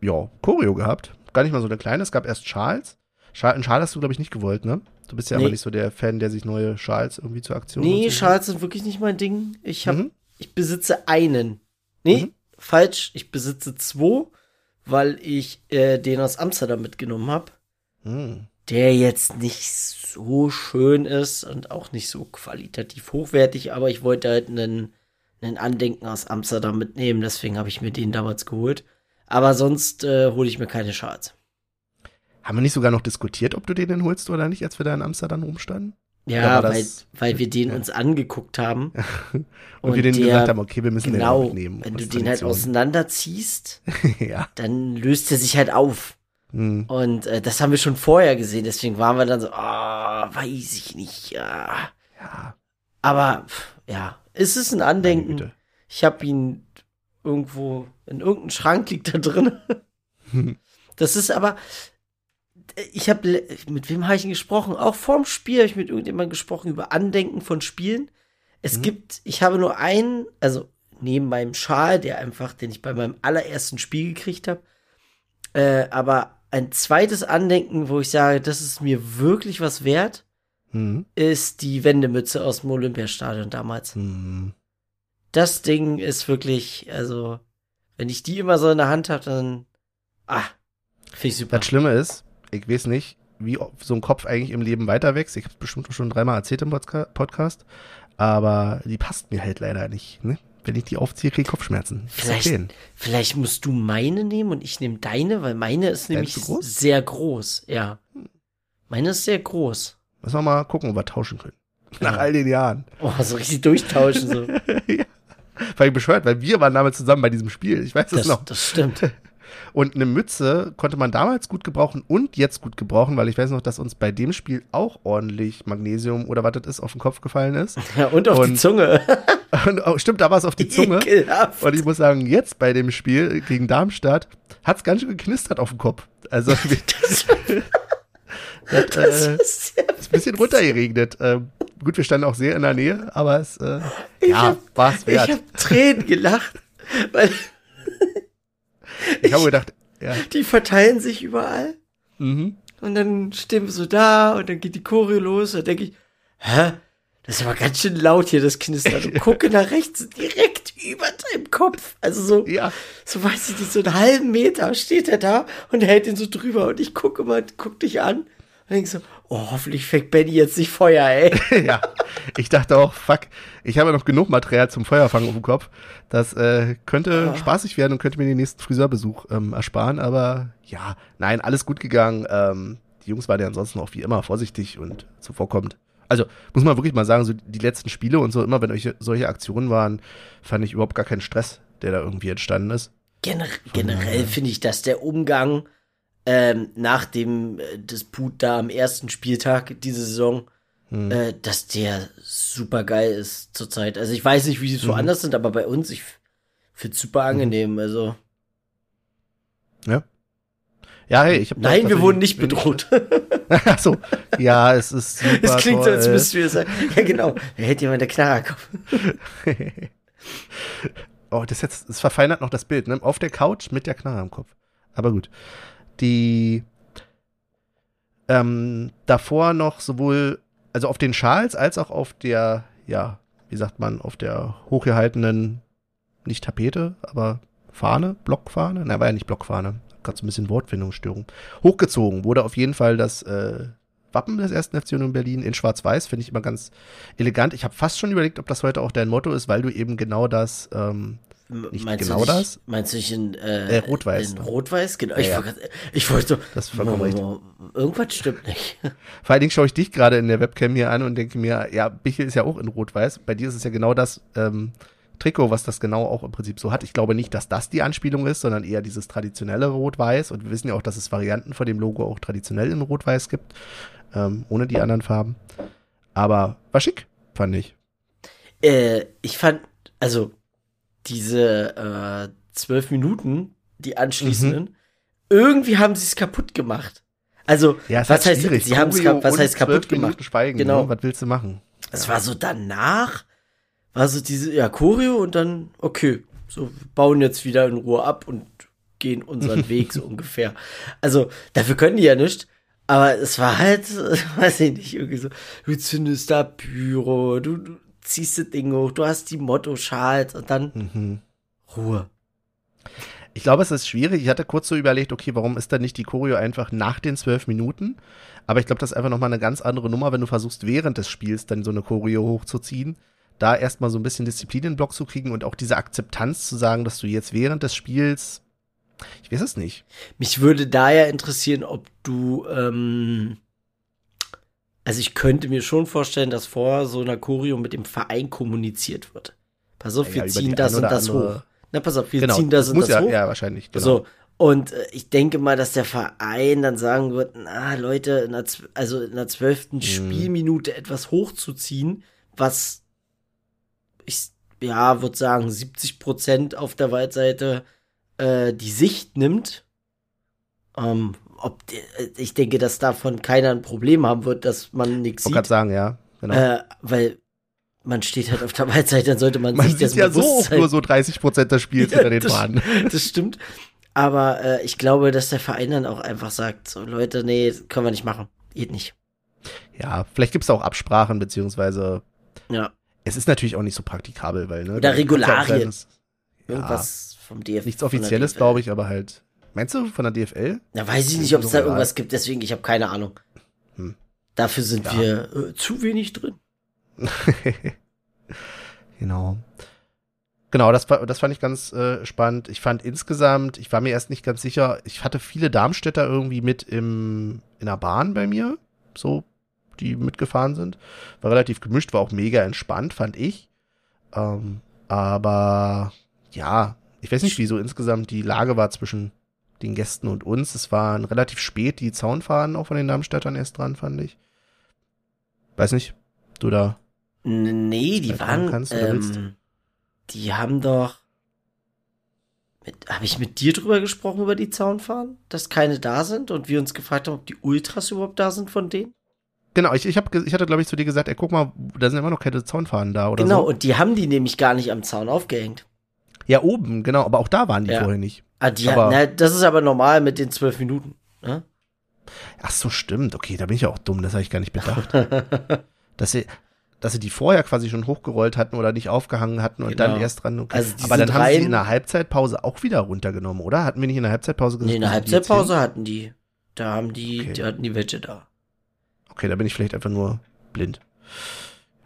ja, Choreo gehabt. Gar nicht mal so eine kleine, es gab erst. Schal, einen Schal hast du, glaube ich, nicht gewollt, ne? Du bist ja Nee. aber nicht so der Fan, der sich neue Schals irgendwie zur Aktion Nee, so- Schals sind wirklich nicht mein Ding. Ich hab, Mhm. ich besitze einen. Nee, Mhm. falsch. Ich besitze zwei, weil ich äh, den aus Amsterdam mitgenommen habe. Hm. Der jetzt nicht so schön ist und auch nicht so qualitativ hochwertig, aber ich wollte halt einen, einen Andenken aus Amsterdam mitnehmen, deswegen habe ich mir den damals geholt. Aber sonst äh, hole ich mir keine Schals. Haben wir nicht sogar noch diskutiert, ob du den denn holst oder nicht, als wir da in Amsterdam rumstanden? Ja, weil, weil wir den ja. uns angeguckt haben. Und, wir denen der- gesagt haben, okay, wir müssen den auch Genau, mitnehmen. wenn du den halt auseinanderziehst, ja. dann löst er sich halt auf. Hm. Und äh, das haben wir schon vorher gesehen, deswegen waren wir dann so, ah, weiß ich nicht, ja. Ja, Aber, pff, ja, es ist ein meine Andenken. Ich habe ihn irgendwo, in irgendeinem Schrank liegt da drin. das ist aber, ich habe, mit wem habe ich denn gesprochen? Auch vorm Spiel habe ich mit irgendjemandem gesprochen über Andenken von Spielen. Es Mhm. gibt, ich habe nur einen, also neben meinem Schal, der einfach, den ich bei meinem allerersten Spiel gekriegt habe, äh, aber ein zweites Andenken, wo ich sage, das ist mir wirklich was wert, Hm. ist die Wendemütze aus dem Olympiastadion damals. Hm. Das Ding ist wirklich, also, wenn ich die immer so in der Hand habe, dann, ah, finde ich super. Das Schlimme ist, ich weiß nicht, wie so ein Kopf eigentlich im Leben weiter wächst. Ich habe bestimmt auch schon dreimal erzählt im Podca- Podcast, aber die passt mir halt leider nicht. Ne? Wenn ich die aufziehe, kriege ich Kopfschmerzen. Vielleicht, vielleicht musst du meine nehmen und ich nehme deine, weil meine ist nämlich groß? sehr groß, ja. Meine ist sehr groß. Müssen wir mal gucken, ob wir tauschen können. Nach Ja. all den Jahren. Oh, so richtig durchtauschen, so. ja. War ich bescheuert, weil wir waren damals zusammen bei diesem Spiel. Ich weiß das, Das, noch. das stimmt. Und eine Mütze konnte man damals gut gebrauchen und jetzt gut gebrauchen, weil ich weiß noch, dass uns bei dem Spiel auch ordentlich Magnesium oder was das ist auf den Kopf gefallen ist. Ja, und auf die Und- Zunge. Und, oh, stimmt, da war es auf die Zunge. Ekelhaft. Und ich muss sagen, jetzt bei dem Spiel gegen Darmstadt hat es ganz schön geknistert auf dem Kopf. Also Das, hat, das äh, ist ja ist ein bisschen runtergeregnet. Ähm, gut, wir standen auch sehr in der Nähe, aber es äh, Ich ja, war es Ich wert. habe Tränen gelacht, weil Ich habe gedacht, ja, die verteilen sich überall. mhm. Und dann stehen wir so da und dann geht die Choreo los. Und denke ich, hä? Das ist aber ganz schön laut hier, das Knistern. Und gucke nach rechts, direkt über deinem Kopf. Also so, Ja. so weiß ich nicht, so einen halben Meter steht er da und hält ihn so drüber und ich gucke mal, guck dich an und denk so, oh, hoffentlich fängt Benny jetzt nicht Feuer, ey. ja, ich dachte auch, fuck, ich habe noch genug Material zum Feuerfangen auf dem Kopf. Das äh, könnte Ah. spaßig werden und könnte mir den nächsten Friseurbesuch ähm, ersparen. Aber ja, nein, alles gut gegangen. Ähm, die Jungs waren ja ansonsten auch wie immer vorsichtig und zuvorkommend. Also muss man wirklich mal sagen, so die letzten Spiele und so, immer wenn euch solche Aktionen waren, fand ich überhaupt gar keinen Stress, der da irgendwie entstanden ist. Gener generell finde ich, dass der Umgang ähm, nach dem äh, Disput da am ersten Spieltag diese Saison, Hm. äh, dass der super geil ist zurzeit. Also ich weiß nicht, wie sie Mhm. woanders sind, aber bei uns, ich finde es super angenehm. Also Ja, hey, ich habe nein, wir wurden nicht bedroht. Ach so, ja, es ist super Es klingt so, als toll. müssten wir sagen, ja genau, da hätte jemand der Knarre kommen. oh, das jetzt, es verfeinert noch das Bild, ne? Auf der Couch mit der Knarre am Kopf. Aber gut. Die ähm, davor noch sowohl, also auf den Schals als auch auf der, ja, wie sagt man, auf der hochgehaltenen, nicht Tapete, aber Fahne, Blockfahne, na, war ja nicht Blockfahne, gerade so ein bisschen Wortfindungsstörung. Hochgezogen wurde auf jeden Fall das äh, Wappen des ersten FC Union Berlin in Schwarz-Weiß, finde ich immer ganz elegant. Ich habe fast schon überlegt, ob das heute auch dein Motto ist, weil du eben genau das, ähm, Nicht meinst genau du nicht, das? Meinst du nicht in äh, Äh, Rot-Weiß. In Rot-Weiß, genau. Ich, Ja, ja. wollte grad- ich wollte so, Das ist vollkommen recht. irgendwas stimmt nicht. Vor allen Dingen schaue ich dich gerade in der Webcam hier an und denke mir, ja, Bichel ist ja auch in Rot-Weiß. Bei dir ist es ja genau das ähm, Trikot, was das genau auch im Prinzip so hat. Ich glaube nicht, dass das die Anspielung ist, sondern eher dieses traditionelle Rot-Weiß. Und wir wissen ja auch, dass es Varianten von dem Logo auch traditionell in Rot-Weiß gibt, ähm, ohne die anderen Farben. Aber war schick, fand ich. Äh, ich fand, also diese äh, zwölf Minuten, die anschließenden, Mhm. irgendwie haben sie es kaputt gemacht. Also, Ja, was heißt, sie haben es Choreo kap- was heißt kaputt 12 Minuten gemacht? Schweigen, Genau. Ne? Was willst du machen? Es war so danach, war so diese, ja, Choreo und dann, okay, so, bauen jetzt wieder in Ruhe ab und gehen unseren Weg, so ungefähr. Also, dafür können die ja nicht. Aber es war halt, weiß ich nicht, irgendwie so, du zündest da Pyro, du, du ziehst das Ding hoch, du hast die Motto-Schals und dann Mhm. Ruhe. Ich glaube, es ist schwierig. Ich hatte kurz so überlegt, okay, warum ist dann nicht die Choreo einfach nach den zwölf Minuten? Aber ich glaube, das ist einfach nochmal eine ganz andere Nummer, wenn du versuchst, während des Spiels dann so eine Choreo hochzuziehen. Da erstmal so ein bisschen Disziplin in den Block zu kriegen und auch diese Akzeptanz zu sagen, dass du jetzt während des Spiels, ich weiß es nicht. Mich würde daher interessieren, ob du, ähm, also ich könnte mir schon vorstellen, dass vor so einer Choreo mit dem Verein kommuniziert wird. Pass auf, Ja, wir über ziehen das und das hoch. Na, pass auf, wir genau, ziehen das und das ja, hoch. ja, wahrscheinlich. Genau. So. Und äh, ich denke mal, dass der Verein dann sagen wird, na Leute, in der, also in der zwölften Mhm. Spielminute etwas hochzuziehen, was ich, ja, würde sagen, 70 Prozent auf der Waldseite äh, die Sicht nimmt. Ähm, ob äh, ich denke, dass davon keiner ein Problem haben wird, dass man nichts Ich sieht. sagen, ja. Genau. Äh, weil man steht halt auf der Waldseite, dann sollte man, Man sich sieht dessen ja so nur so 30 Prozent des Spiels Ja, hinter den das- Fahnen. Das stimmt. Aber äh, ich glaube, dass der Verein dann auch einfach sagt, so Leute, nee, können wir nicht machen. Geht nicht. Ja, vielleicht gibt es auch Absprachen, beziehungsweise Ja. es ist natürlich auch nicht so praktikabel, weil, ne? Oder ja Regularien. Irgendwas vom DFL. Nichts Offizielles, glaube ich, aber halt. Meinst du von der DFL? Da weiß ich nicht, ob es da irgendwas gibt, deswegen, ich habe keine Ahnung. Hm. Dafür sind Ja. wir äh, zu wenig drin. genau. Genau, das, war, das fand ich ganz äh, spannend. Ich fand insgesamt, ich war mir erst nicht ganz sicher, ich hatte viele Darmstädter irgendwie mit im, in der Bahn bei mir, so, die mitgefahren sind. War relativ gemischt, war auch mega entspannt, fand ich. Ähm, aber ja, ich weiß nicht, wie so insgesamt die Lage war zwischen den Gästen und uns. Es waren relativ spät die Zaunfahnen auch von den Darmstädtern erst dran, fand ich. Weiß nicht, du da. Nee, die waren, kannst ähm, die haben doch, habe ich mit dir drüber gesprochen, über die Zaunfahren? Dass keine da sind und wir uns gefragt haben, ob die Ultras überhaupt da sind von denen? Genau, ich, ich, hab, ich hatte, glaube ich, zu dir gesagt, ey, guck mal, da sind immer noch keine Zaunfahnen da oder genau, so. und die haben die nämlich gar nicht am Zaun aufgehängt. Ja, oben, genau, aber auch da waren die Ja. vorher nicht. Ah, die Aber- hat, na, das ist aber normal mit den zwölf Minuten. Ne? Ach so, stimmt. Okay, da bin ich ja auch dumm, das habe ich gar nicht bedacht. das, dass sie die vorher quasi schon hochgerollt hatten oder nicht aufgehangen hatten und Genau. dann erst dran. Okay. Also Aber dann haben sie in der Halbzeitpause auch wieder runtergenommen, oder? Hatten wir nicht in der Halbzeitpause gesagt? Nee, in der sie Halbzeitpause hatten die. Da haben die, Okay. die hatten die Wette da. Okay, da bin ich vielleicht einfach nur blind.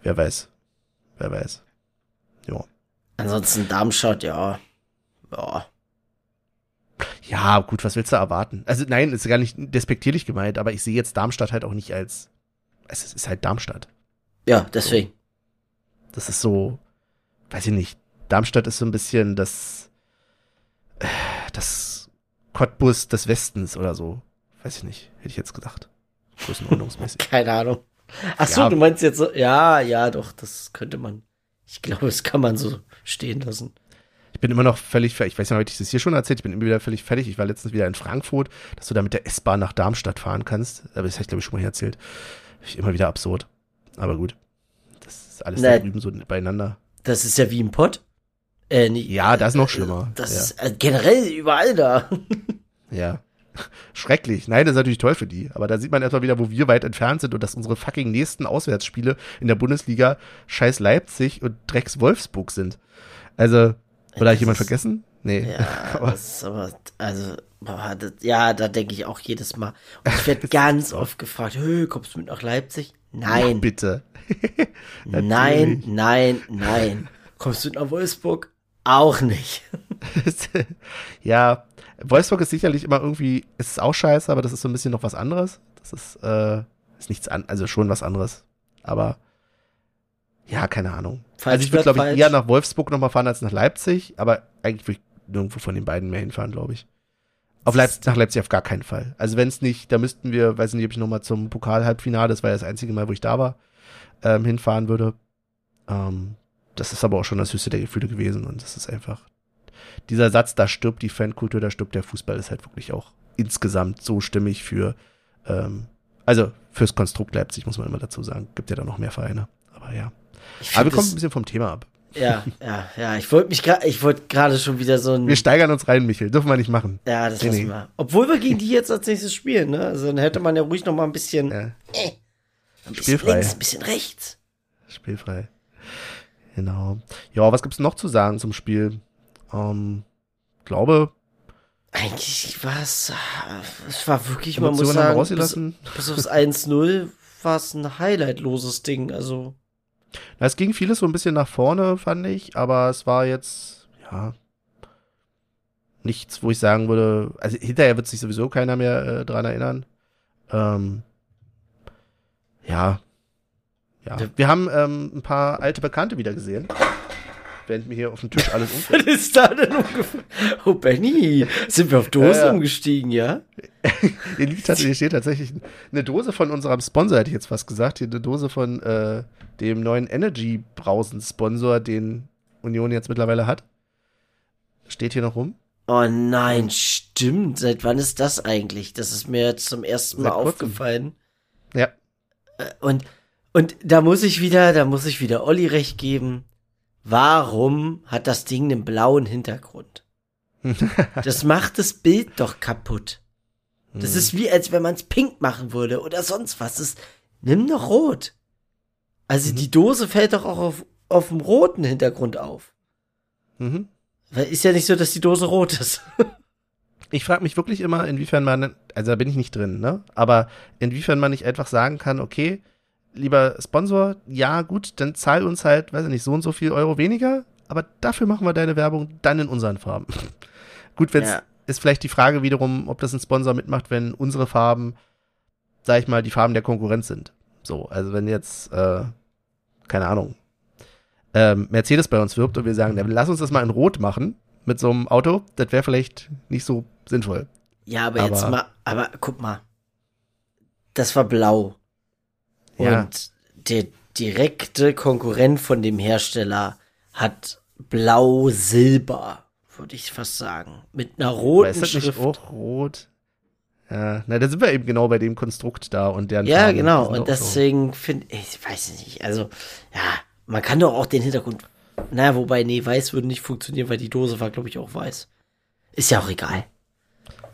Wer weiß. Wer weiß. Ja. Ansonsten Darmstadt, ja. Ja. Ja, gut, was willst du erwarten? Also nein, ist gar nicht despektierlich gemeint, aber ich sehe jetzt Darmstadt halt auch nicht als. Es ist halt Darmstadt. Ja, deswegen. Das ist so, weiß ich nicht. Darmstadt ist so ein bisschen das, äh, das Cottbus des Westens oder so. Weiß ich nicht. Hätte ich jetzt gedacht. Größenordnungsmäßig. Keine Ahnung. Ach so, Ja. du meinst jetzt so, ja, ja, doch, das könnte man. Ich glaube, das kann man so stehen lassen. Ich bin immer noch völlig fertig. Ich weiß nicht, ob ich das hier schon erzählt. Ich bin immer wieder völlig fertig. Ich war letztens wieder in Frankfurt, dass du da mit der S-Bahn nach Darmstadt fahren kannst. Aber das habe ich, glaube ich, schon mal hier erzählt. Immer wieder absurd. Aber gut. Das ist alles da Na, drüben so beieinander. Das ist ja wie im Pott. Äh, nee, Ja, das ist noch schlimmer. Das ja. ist äh, generell überall da. Ja. Schrecklich. Nein, das ist natürlich toll für die. Aber da sieht man erstmal wieder, wo wir weit entfernt sind und dass unsere fucking nächsten Auswärtsspiele in der Bundesliga scheiß Leipzig und Drecks Wolfsburg sind. Also, oder habe ich jemand vergessen? Nee. Ja, aber das ist aber, also, ja, da denke ich auch jedes Mal. Und ich werde ganz oft gefragt, Hö, kommst du mit nach Leipzig? Nein, bitte. nein, nein, nein. Kommst du mit nach Wolfsburg? Auch nicht. ja, Wolfsburg ist sicherlich immer irgendwie, es ist auch scheiße, aber das ist so ein bisschen noch was anderes. Das ist, äh, ist nichts an, also schon was anderes. Aber ja, keine Ahnung. Falsch also ich würde, glaube ich, eher nach Wolfsburg nochmal fahren als nach Leipzig, aber eigentlich würde ich nirgendwo von den beiden mehr hinfahren, glaube ich. Auf Leipzig, nach Leipzig auf gar keinen Fall. Also wenn es nicht, da müssten wir, weiß nicht, ob ich nochmal zum Pokal-Halbfinale, das war ja das einzige Mal, wo ich da war, ähm, hinfahren würde. Ähm, das ist aber auch schon das höchste der Gefühle gewesen und das ist einfach, dieser Satz, da stirbt die Fankultur, da stirbt der Fußball, ist halt wirklich auch insgesamt so stimmig für, ähm, also fürs Konstrukt Leipzig, muss man immer dazu sagen. Gibt ja da noch mehr Vereine. Aber ja. Aber wir kommen ein bisschen vom Thema ab. ja, ja, ja, ich wollte mich gerade, ich wollte gerade schon wieder so ein, Wir steigern uns rein, Michel. Dürfen wir nicht machen. ja, das Nee, lassen nee. wir. Obwohl wir gegen die jetzt als nächstes spielen, ne? Also dann hätte man ja ruhig noch mal ein bisschen, Ja, ein bisschen Spielfrei. links, ein bisschen rechts. spielfrei. Genau. Ja, was gibt's noch zu sagen zum Spiel? Ähm, glaube, Eigentlich war es, es war wirklich, man muss sagen, bis, bis aufs 1-0 war es ein highlightloses Ding. Also, Na, es ging vieles so ein bisschen nach vorne, fand ich, aber es war jetzt, ja, nichts, wo ich sagen würde, also hinterher wird sich sowieso keiner mehr äh, dran erinnern. Ähm, ja. Ja. Wir haben ähm, ein paar alte Bekannte wieder gesehen. Während mir hier auf dem Tisch alles um. was ist da denn ungefähr? Oh, Benny, sind wir auf Dose Ja, ja. umgestiegen, ja? Hier liegt hier steht tatsächlich eine Dose von unserem Sponsor, hätte ich jetzt fast gesagt. Hier eine Dose von äh, dem neuen Energy-Brausen-Sponsor, den Union jetzt mittlerweile hat. Steht hier noch rum. Oh nein, stimmt. Seit wann ist das eigentlich? Das ist mir jetzt zum ersten Mal Seit kurzem. aufgefallen. Ja. Äh, Und, und da muss ich wieder, da muss ich wieder Olli recht geben. Warum hat das Ding einen blauen Hintergrund? Das macht das Bild doch kaputt. Das Hm. ist wie, als wenn man es pink machen würde oder sonst was. Das, nimm doch rot. Also Mhm. die Dose fällt doch auch auf, auf dem roten Hintergrund auf. Mhm. Weil ist ja nicht so, dass die Dose rot ist. Ich frage mich wirklich immer, inwiefern man, also da bin ich nicht drin, ne? Aber inwiefern man nicht einfach sagen kann, okay, lieber Sponsor, ja gut, dann zahl uns halt, weiß ich nicht, so und so viel Euro weniger, aber dafür machen wir deine Werbung dann in unseren Farben. gut, wenn Ja. ist vielleicht die Frage wiederum, ob das ein Sponsor mitmacht, wenn unsere Farben, sag ich mal, die Farben der Konkurrenz sind. So, also wenn jetzt, äh, keine Ahnung, ähm, Mercedes bei uns wirbt und wir sagen, dann lass uns das mal in Rot machen mit so einem Auto, das wäre vielleicht nicht so sinnvoll. Ja, aber, jetzt Aber- mal, aber guck mal. Das war blau. Ja. Und der direkte Konkurrent von dem Hersteller hat blau-silber, würde ich fast sagen. Mit einer Aber roten ist das Schrift. nicht auch rot? Ja, na, da sind wir eben genau bei dem Konstrukt da und deren ja, Farben, genau. Und auch so. deswegen finde ich, weiß ich nicht. Also, ja, man kann doch auch den Hintergrund. Naja, wobei, nee, weiß würde nicht funktionieren, weil die Dose war, glaube ich, auch weiß. Ist ja auch egal.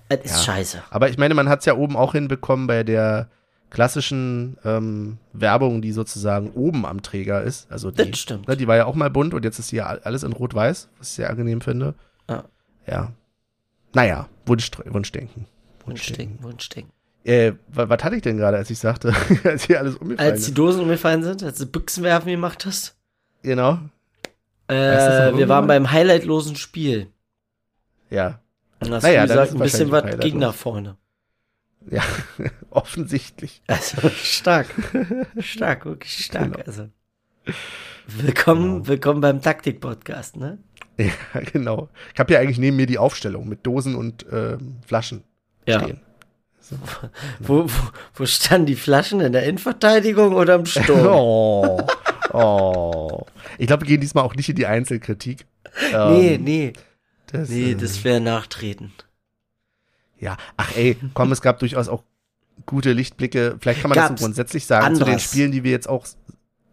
Ist Ja. scheiße. Aber ich meine, man hat es ja oben auch hinbekommen bei der klassischen ähm, Werbung, die sozusagen oben am Träger ist. Also die, Das stimmt. Ne, die war ja auch mal bunt und jetzt ist hier alles in Rot-Weiß, was ich sehr angenehm finde. Ja. Ja. Naja, Wunsch, Wunschdenken. Wunschdenken, Wunschdenken. Äh, wa- was hatte ich denn gerade, als ich sagte, als hier alles umgefallen Als die? Dosen umgefallen sind, als du Büchsenwerfen gemacht hast. Genau. Äh, wir waren beim highlightlosen Spiel. Ja. Und hast Naja, du gesagt, ein bisschen was nach vorne. Ja. Offensichtlich. Also stark. stark, wirklich stark. Genau. Also. Willkommen, Genau. willkommen beim Taktik-Podcast, ne? Ja, genau. Ich habe ja eigentlich neben mir die Aufstellung mit Dosen und ähm, Flaschen Ja. stehen. Wo, wo, wo standen die Flaschen? In der Innenverteidigung oder im Sturm? Oh. oh. Ich glaube, wir gehen diesmal auch nicht in die Einzelkritik. nee, Ähm, nee. Das, Nee, äh, das wäre nachtreten. Ja, ach ey, komm, es gab durchaus auch gute Lichtblicke. Vielleicht kann man das Gab's. so grundsätzlich sagen zu den Andras. Spielen, die wir jetzt auch,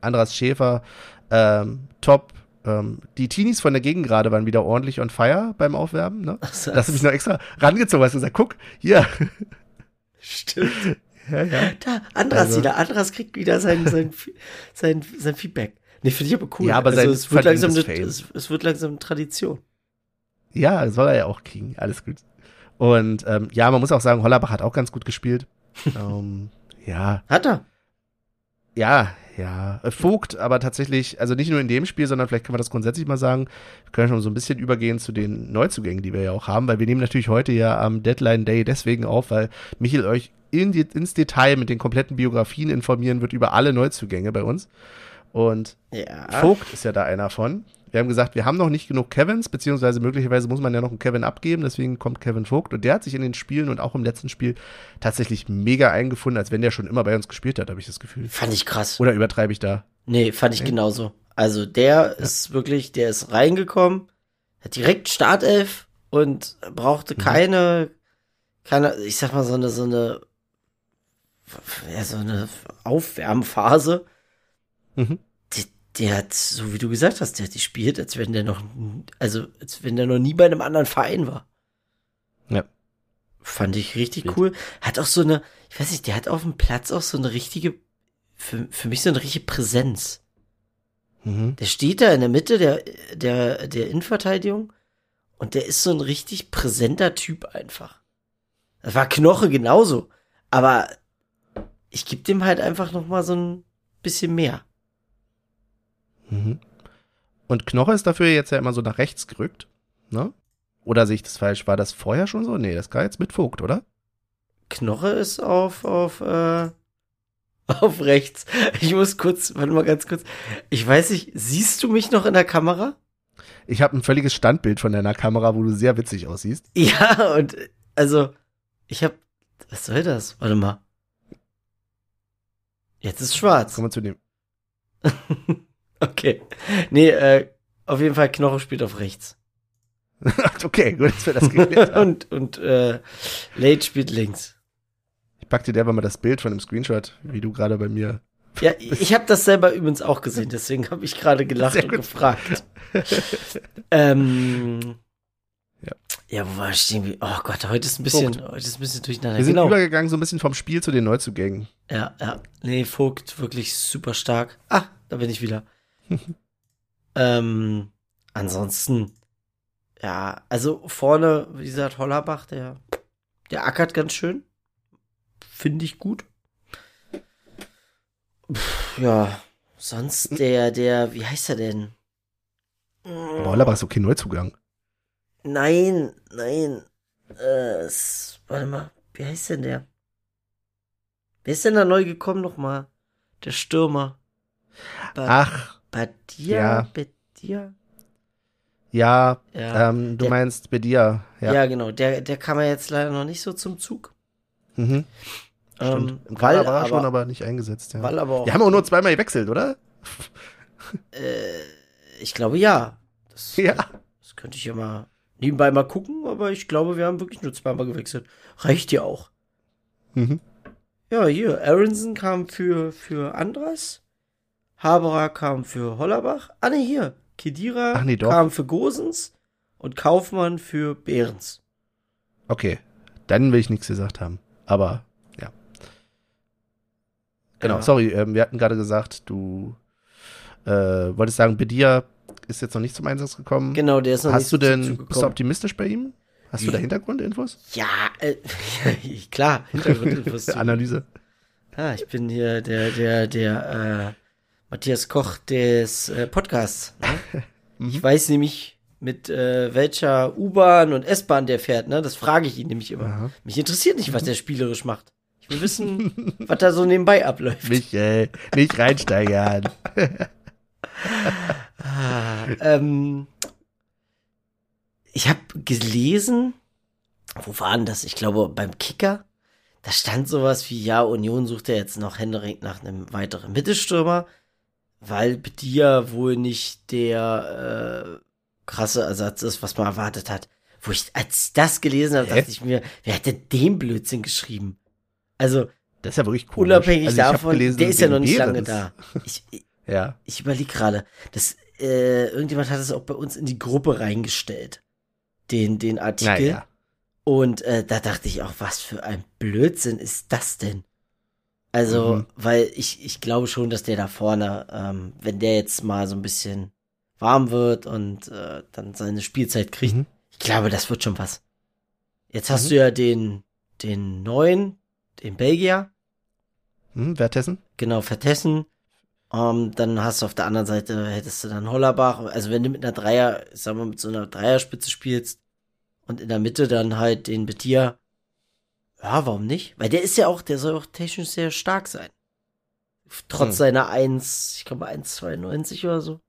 Andras Schäfer, ähm, top. Ähm, die Teenies von der Gegend gerade waren wieder ordentlich on fire beim Aufwärmen. Ne? So, Da hast du mich noch extra rangezogen, hast gesagt, guck, hier. Stimmt. Ja, ja. Da, Andras Also- wieder. Andras kriegt wieder sein, sein, sein, sein Feedback. Nee, finde ich aber cool. Ja, aber also es wird langsam eine, es, es wird langsam Tradition. Ja, soll er ja auch kriegen. Alles gut. Und ähm, ja, man muss auch sagen, Hollerbach hat auch ganz gut gespielt. ähm, ja, Hat er? ja, ja. Äh, Vogt, aber tatsächlich, also nicht nur in dem Spiel, sondern vielleicht können wir das grundsätzlich mal sagen. Wir können schon so ein bisschen übergehen zu den Neuzugängen, die wir ja auch haben, weil wir nehmen natürlich heute ja am Deadline Day deswegen auf, weil Michael euch in die, ins Detail mit den kompletten Biografien informieren wird über alle Neuzugänge bei uns. Und Ja. Vogt ist ja da einer von. Wir haben gesagt, wir haben noch nicht genug Kevins, beziehungsweise möglicherweise muss man ja noch einen Kevin abgeben, deswegen kommt Kevin Vogt. Und der hat sich in den Spielen und auch im letzten Spiel tatsächlich mega eingefunden, als wenn der schon immer bei uns gespielt hat, habe ich das Gefühl. Fand ich krass. Oder übertreibe ich da? Nee, fand ich Nee. genauso. Also der ist wirklich, der ist reingekommen, hat direkt Startelf und brauchte Mhm. keine, keine, ich sag mal so eine, so eine, ja, so eine Aufwärmphase. Mhm. Der, hat, so wie du gesagt hast, der hat gespielt, als wenn der noch, also als wenn der noch nie bei einem anderen Verein war. Ja. Fand ich richtig Wild. cool. Hat auch so eine, ich weiß nicht, der hat auf dem Platz auch so eine richtige, für, für mich so eine richtige Präsenz. Mhm. Der steht da in der Mitte der, der, der Innenverteidigung und der ist so ein richtig präsenter Typ einfach. Das war Knoche genauso, aber ich gebe dem halt einfach noch mal so ein bisschen mehr. Mhm. Und Knoche ist dafür jetzt ja immer so nach rechts gerückt, ne? Oder sehe ich das falsch? War das vorher schon so? Nee, das war jetzt mit Vogt, oder? Knoche ist auf, auf, äh, auf rechts. Ich muss kurz, warte mal ganz kurz. Ich weiß nicht, siehst du mich noch in der Kamera? Ich habe ein völliges Standbild von deiner Kamera, wo du sehr witzig aussiehst. Ja, und also, ich hab, was soll das? Warte mal. Jetzt ist schwarz. Kommen wir zu dem. Okay. Nee, äh, auf jeden Fall Knoche spielt auf rechts. okay, gut, dass wir das geklärt haben. und und äh, Late spielt links. Ich pack dir derweil mal das Bild von dem Screenshot, wie du gerade bei mir. Ja, ich habe das selber übrigens auch gesehen, deswegen habe ich gerade gelacht Sehr und gut. gefragt. ähm, Ja. ja, wo war ich stehen? wie- Oh Gott, heute ist ein bisschen, heute ist ein bisschen durcheinander. Wir sind genau. übergegangen so ein bisschen vom Spiel zu den Neuzugängen. Ja, ja. Nee, Vogt wirklich super stark. Ah, da bin ich wieder. ähm, ansonsten, ja, also vorne, wie gesagt, Hollerbach, der, der ackert ganz schön. Finde ich gut. Pff, ja, sonst der, der, wie heißt er denn? Aber Hollerbach ist okay Neuzugang. Nein, nein. Äh, es, warte mal, wie heißt denn der? Wer ist denn da neu gekommen nochmal? Der Stürmer. Ba Ach, Badia? ja. Badia? ja, Ja. ähm, du Der- meinst Bedia. ja. Ja, genau. Der, der kam ja jetzt leider noch nicht so zum Zug. Mhm. Stimmt. Ähm, Kader war er aber, schon, aber nicht eingesetzt. Ja. weil aber auch, Wir haben auch nur zweimal gewechselt, oder? äh, ich glaube ja. Das, Ja. das könnte ich ja mal nebenbei mal gucken, aber ich glaube, wir haben wirklich nur zweimal gewechselt. Reicht ja auch. Mhm. Ja, hier, Aronson kam für, für Andras, Haberer kam für Hollerbach, ah ne, hier, Kedira nee, kam für Gosens und Kaufmann für Behrens. Okay, dann will ich nichts gesagt haben. Aber ja. Genau, Ja. sorry, ähm, wir hatten gerade gesagt, du äh, wolltest sagen, Bedia ist jetzt noch nicht zum Einsatz gekommen. Genau, der ist noch Hast nicht du zum denn, bist du optimistisch bei ihm? Hast du da Hintergrundinfos? Ja, äh, klar, Hintergrundinfos. Analyse. Ah, ich bin hier der, der, der, äh, Matthias Koch des äh, Podcasts. Ne? Mhm. Ich weiß nämlich, mit äh, welcher U-Bahn und S-Bahn der fährt, ne? Das frage ich ihn nämlich immer. Aha. Mich interessiert nicht, was der spielerisch macht. Ich will wissen, was da so nebenbei abläuft. Michael, nicht reinsteigern. Ah, ähm, ich habe gelesen, wo war denn das? Ich glaube beim Kicker. Da stand sowas wie, ja, Union sucht ja jetzt noch händeringend nach einem weiteren Mittelstürmer, weil Bedia wohl nicht der äh, krasse Ersatz ist, was man erwartet hat. Wo ich, als ich das gelesen habe, Hä? dachte ich mir, wer hat denn den Blödsinn geschrieben? Also, Das ist ja wirklich komisch. unabhängig Also davon, gelesen, der ist ja noch nicht lange da. Ich, Ja. ich überlege gerade, das äh, irgendjemand hat es auch bei uns in die Gruppe reingestellt, den den Artikel. Naja. Und äh, da dachte ich auch, was für ein Blödsinn ist das denn? Also, Mhm. weil ich ich glaube schon, dass der da vorne, ähm, wenn der jetzt mal so ein bisschen warm wird und äh, dann seine Spielzeit kriegt, Mhm. ich glaube, das wird schon was. Jetzt hast Mhm. du ja den den neuen, den Belgier, Hm, Wertessen? Genau, Vertessen. Ähm, dann hast du auf der anderen Seite, hättest du dann Hollerbach. Also wenn du mit einer Dreier, sagen wir mit so einer Dreierspitze spielst und in der Mitte dann halt den Betier. Ja, warum nicht? Weil der ist ja auch, der soll auch technisch sehr stark sein. Trotz Hm. seiner 1, ich glaube 1,92 oder so.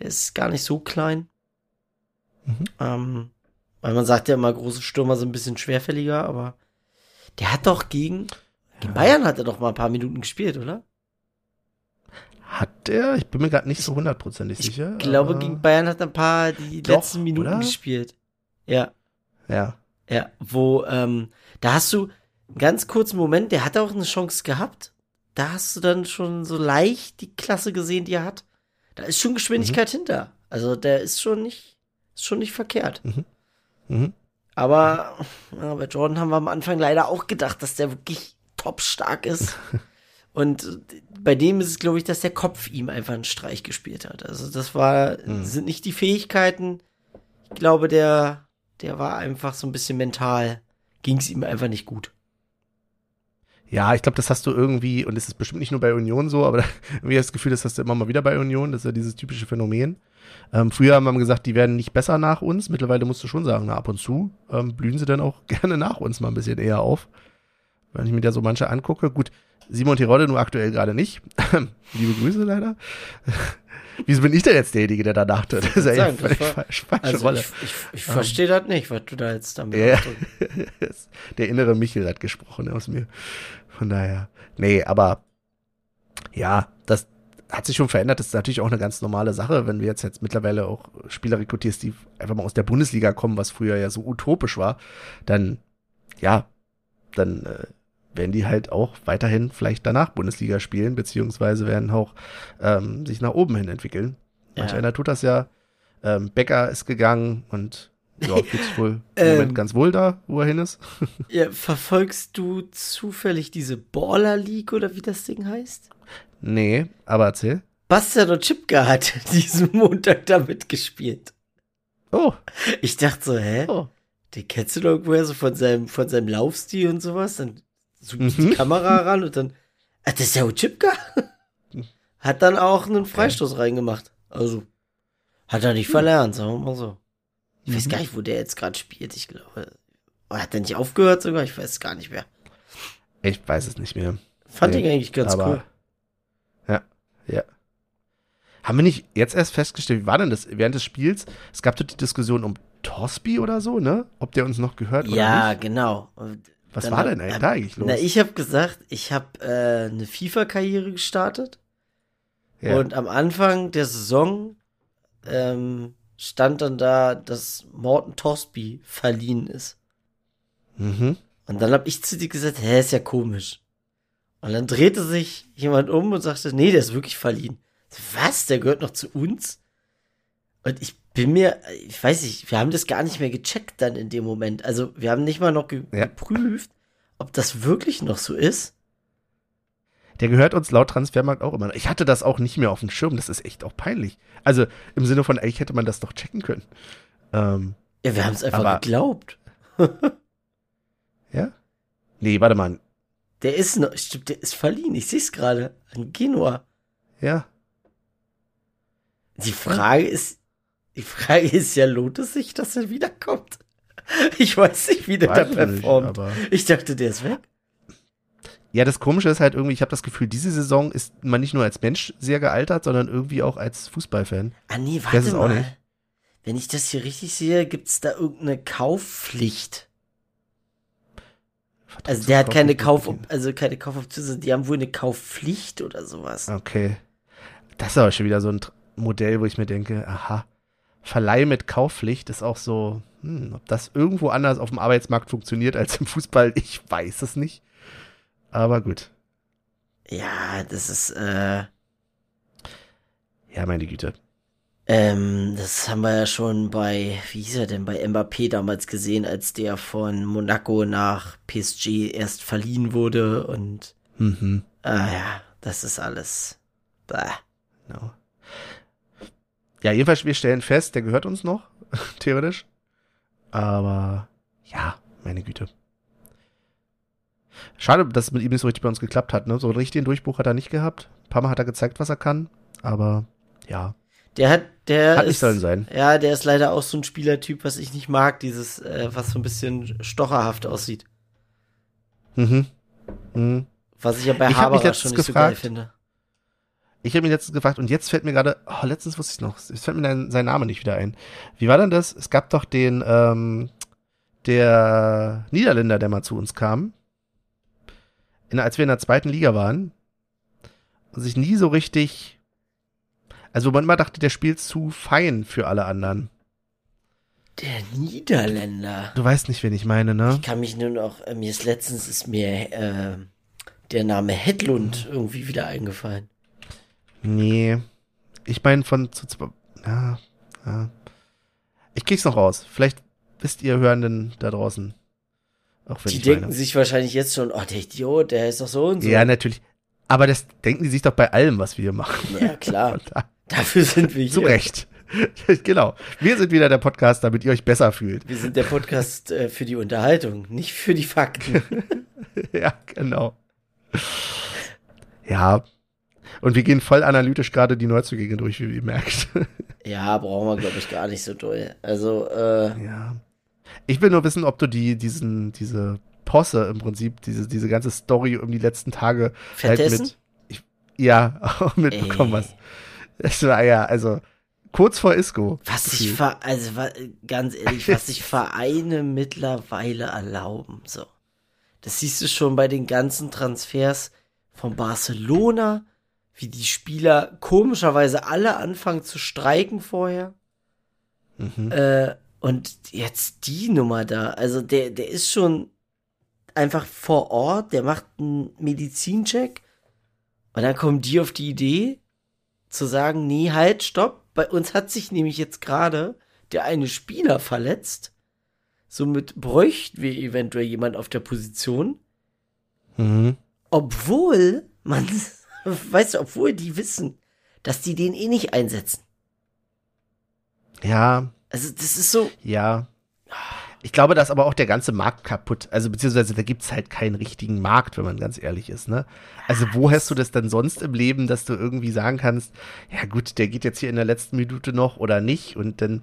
Der ist gar nicht so klein. Mhm. Ähm, weil man sagt ja immer, große Stürmer sind ein bisschen schwerfälliger, aber der hat doch gegen, gegen Bayern hat er doch mal ein paar Minuten gespielt, oder? Hat der? Ich bin mir gerade nicht so hundertprozentig Ich sicher. glaube, aber- gegen Bayern hat er ein paar die Doch, letzten Minuten oder? gespielt. Ja, Ja. ja, wo, ähm, da hast du einen ganz kurzen Moment, der hat auch eine Chance gehabt. Da hast du dann schon so leicht die Klasse gesehen, die er hat. Da ist schon Geschwindigkeit Mhm. hinter. Also der ist schon nicht, ist schon nicht verkehrt. Mhm. Aber ja, bei Jordan haben wir am Anfang leider auch gedacht, dass der wirklich top stark ist. Und bei dem ist es, glaube ich, dass der Kopf ihm einfach einen Streich gespielt hat. Also das war, Mhm. sind nicht die Fähigkeiten. Ich glaube, der, der war einfach so ein bisschen mental, ging es ihm einfach nicht gut. Ja, ich glaube, das hast du irgendwie, und es ist bestimmt nicht nur bei Union so, aber irgendwie das Gefühl, das hast du immer mal wieder bei Union, das ist ja dieses typische Phänomen. Ähm, früher haben wir gesagt, die werden nicht besser nach uns. Mittlerweile musst du schon sagen, na, ab und zu ähm, blühen sie dann auch gerne nach uns mal ein bisschen eher auf. Wenn ich mir da so manche angucke. Gut, Simon Terodde nur aktuell gerade nicht. Liebe Grüße leider. Wieso bin ich denn jetzt derjenige, der da nachtritt? Das ist ja sagen, war- falsch, falsche Also Rolle. ich, ich, ich verstehe das nicht, was du da jetzt damit ausdrückst. Der innere Michel hat gesprochen aus mir. Von daher. Nee, aber ja, das hat sich schon verändert. Das ist natürlich auch eine ganz normale Sache, wenn du jetzt, jetzt mittlerweile auch Spieler rekrutierst, die einfach mal aus der Bundesliga kommen, was früher ja so utopisch war, dann, ja, dann äh, werden die halt auch weiterhin vielleicht danach Bundesliga spielen, beziehungsweise werden auch ähm, sich nach oben hin entwickeln. Manch Ja. einer tut das ja. Ähm, Becker ist gegangen und ja, geht's wohl im Ähm. Moment ganz wohl da, wo er hin ist. Ja, verfolgst du zufällig diese Baller League oder wie das Ding heißt? Nee, aber erzähl. Bastian und Chipka hat diesen Montag da mitgespielt. Oh, Ich dachte so, hä? oh. Den kennst du doch irgendwoher so von seinem, von seinem Laufstil und sowas. Dann zoomt Mhm. die Kamera ran und dann, ah, das ist ja Chipka. Hat dann auch einen Freistoß reingemacht. Also, hat er nicht verlernt, sagen wir mal so. Ich weiß Mhm. gar nicht, wo der jetzt gerade spielt. Ich glaube, oder hat er nicht aufgehört sogar? Ich weiß es gar nicht mehr. Ich weiß es nicht mehr. Fand Nee, ich eigentlich ganz aber- cool. Ja, ja. Haben wir nicht jetzt erst festgestellt, wie war denn das während des Spiels? Es gab doch die Diskussion um Torsby oder so, ne? Ob der uns noch gehört oder Ja, nicht. genau. Und Was dann war hab- denn eigentlich da eigentlich los? Na, ich habe gesagt, ich habe äh, eine FIFA-Karriere gestartet. ja. Und am Anfang der Saison ähm, stand dann da, dass Morten Torsby verliehen ist. mhm. Und dann habe ich zu dir gesagt, hä, ist ja komisch. Und dann drehte sich jemand um und sagte, nee, der ist wirklich verliehen. Was? Der gehört noch zu uns? Und ich bin mir, ich weiß nicht, wir haben das gar nicht mehr gecheckt dann in dem Moment. Also wir haben nicht mal noch ge Ja. geprüft, ob das wirklich noch so ist. Der gehört uns laut Transfermarkt auch immer. Ich hatte das auch nicht mehr auf dem Schirm. Das ist echt auch peinlich. Also im Sinne von, eigentlich hätte man das doch checken können. Ähm, Ja, wir haben es einfach geglaubt. ja? Nee, warte mal. Der ist noch, stimmt, der ist verliehen. Ich sehe es gerade. An Genua. Ja. Die Frage ist, die Frage ist ja, lohnt es sich, dass er wiederkommt? Ich weiß nicht, wie der da Weiß nicht, performt. aber ich dachte, der ist weg. ja, das Komische ist halt irgendwie, ich habe das Gefühl, diese Saison ist man nicht nur als Mensch sehr gealtert, sondern irgendwie auch als Fußballfan. Ah nee, warte es auch mal. nicht. Wenn ich das hier richtig sehe, gibt's da irgendeine Kaufpflicht. Also der hat keine Kauf, also keine Kaufoption, die haben wohl eine Kaufpflicht oder sowas. Okay. Das ist aber schon wieder so ein Modell, wo ich mir denke, aha, Verleih mit Kaufpflicht ist auch so, hm, ob das irgendwo anders auf dem Arbeitsmarkt funktioniert als im Fußball, ich weiß es nicht. Aber gut. Ja, das ist, äh, Ja, meine Güte. ähm, das haben wir ja schon bei, wie hieß er denn, bei Mbappé damals gesehen, als der von Monaco nach PSG erst verliehen wurde und, Mhm. ah ja, das ist alles, bäh. Genau. Ja, jedenfalls, wir stellen fest, der gehört uns noch, theoretisch. Aber ja, meine Güte. Schade, dass es mit ihm nicht so richtig bei uns geklappt hat. Ne? So einen richtigen Durchbruch hat er nicht gehabt. Ein paar Mal hat er gezeigt, was er kann. Aber ja, Der hat, der hat nicht ist, sollen sein. Ja, der ist leider auch so ein Spielertyp, was ich nicht mag, dieses, äh, was so ein bisschen stocherhaft aussieht. Mhm. Mhm. Was ich ja bei Ich Haberer schon nicht so geil gefragt, finde. Ich habe ihn letztens gefragt und jetzt fällt mir gerade, oh, letztens wusste ich noch, es fällt mir sein, sein Name nicht wieder ein. Wie war denn das? Es gab doch den, ähm, der Niederländer, der mal zu uns kam, in, als wir in der zweiten Liga waren und sich nie so richtig, also man immer dachte, der spielt zu fein für alle anderen. Der Niederländer. Du weißt nicht, wen ich meine, ne? Ich kann mich nur noch, äh, mir ist letztens ist mir äh, der Name Hedlund irgendwie wieder eingefallen. Nee. Ich meine von zu zwei. Ja, ja. Ich krieg's noch raus. Vielleicht wisst ihr Hörenden da draußen. Auch wenn Die denken meine. sich wahrscheinlich jetzt schon, oh, der Idiot, der ist doch so und so. Ja, natürlich. Aber das denken die sich doch bei allem, was wir hier machen. Ja, klar. Da, Dafür sind wir hier. zu Recht. genau. Wir sind wieder der Podcast, damit ihr euch besser fühlt. Wir sind der Podcast äh, für die Unterhaltung, nicht für die Fakten. ja, genau. Ja. Und wir gehen voll analytisch gerade die Neuzugänge durch, wie ihr merkt. ja, brauchen wir, glaube ich, gar nicht so doll. Also, äh, Ja. Ich will nur wissen, ob du die, diesen, diese Posse im Prinzip, diese, diese ganze Story um die letzten Tage halt Vertessen? mit, ich, ja, auch mitbekommen Ey. hast. Das war ja, also, kurz vor Isco. Was sich ver also ganz ehrlich, was sich Vereine mittlerweile erlauben, so. Das siehst du schon bei den ganzen Transfers von Barcelona, wie die Spieler komischerweise alle anfangen zu streiken vorher. Mhm. Äh, und jetzt die Nummer da, also der, der ist schon einfach vor Ort, der macht einen Medizincheck und dann kommen die auf die Idee zu sagen, nee, halt, stopp, bei uns hat sich nämlich jetzt gerade der eine Spieler verletzt, somit bräuchten wir eventuell jemand auf der Position, Mhm. obwohl man, weißt du, obwohl die wissen, dass die den eh nicht einsetzen. Ja, Also das ist so, ja. Ich glaube, da ist aber auch der ganze Markt kaputt. Also, beziehungsweise da gibt's halt keinen richtigen Markt, wenn man ganz ehrlich ist, ne? Also, wo hast du das denn sonst im Leben, dass du irgendwie sagen kannst, ja gut, der geht jetzt hier in der letzten Minute noch oder nicht und dann,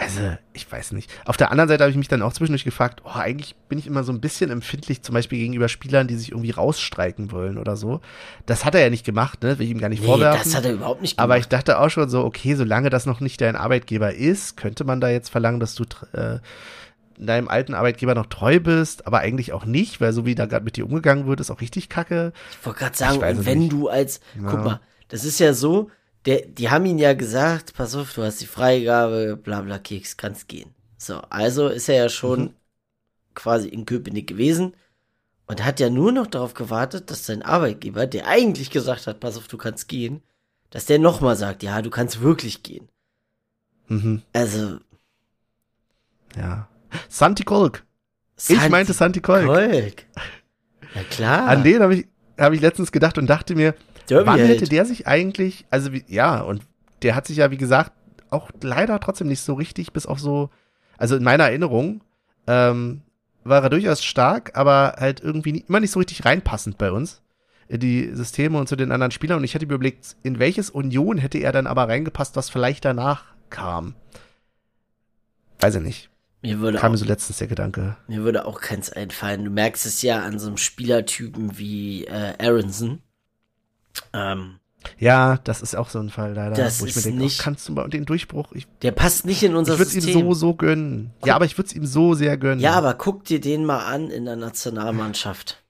also, ich weiß nicht. Auf der anderen Seite habe ich mich dann auch zwischendurch gefragt, oh, eigentlich bin ich immer so ein bisschen empfindlich, zum Beispiel gegenüber Spielern, die sich irgendwie rausstreiken wollen oder so. Das hat er ja nicht gemacht, ne? Will ich ihm gar nicht nee, vorwerfen. das hat er überhaupt nicht gemacht. Aber ich dachte auch schon so, okay, solange das noch nicht dein Arbeitgeber ist, könnte man da jetzt verlangen, dass du äh, deinem alten Arbeitgeber noch treu bist, aber eigentlich auch nicht, weil so wie da gerade mit dir umgegangen wird, ist auch richtig kacke. Ich wollte gerade sagen, und wenn nicht. du als, Ja. guck mal, das ist ja so, der, die haben ihn ja gesagt, pass auf, du hast die Freigabe, bla bla Keks, kannst gehen. So, also ist er ja schon Mhm. quasi in Köpenick gewesen und hat ja nur noch darauf gewartet, dass sein Arbeitgeber, der eigentlich gesagt hat, pass auf, du kannst gehen, dass der nochmal sagt, ja, du kannst wirklich gehen. Mhm, Also, ja. Santi Kolk. Ich Santi meinte Santi Kolk. Kolk. Ja klar. An den habe ich, habe ich letztens gedacht und dachte mir, Derby wann hätte der sich eigentlich, also wie, ja, und der hat sich ja, wie gesagt, auch leider trotzdem nicht so richtig, bis auf so, also in meiner Erinnerung, ähm, war er durchaus stark, aber halt irgendwie nie, immer nicht so richtig reinpassend bei uns in die Systeme und zu den anderen Spielern. Und ich hätte mir überlegt, in welches Union hätte er dann aber reingepasst, was vielleicht danach kam. Weiß ich nicht. Mir würde, Kam auch, mir so letztens der Gedanke. mir würde auch keins einfallen. Du merkst es ja an so einem Spielertypen wie äh, Aronson. Ähm, Ja, das ist auch so ein Fall leider, Das wo ich mir denke, nicht- oh, kannst du mal den Durchbruch, ich, der passt nicht in unser ich würde es ihm System. so, so gönnen. Ja, aber ich würde es ihm so sehr gönnen. ja, aber guck dir den mal an in der Nationalmannschaft.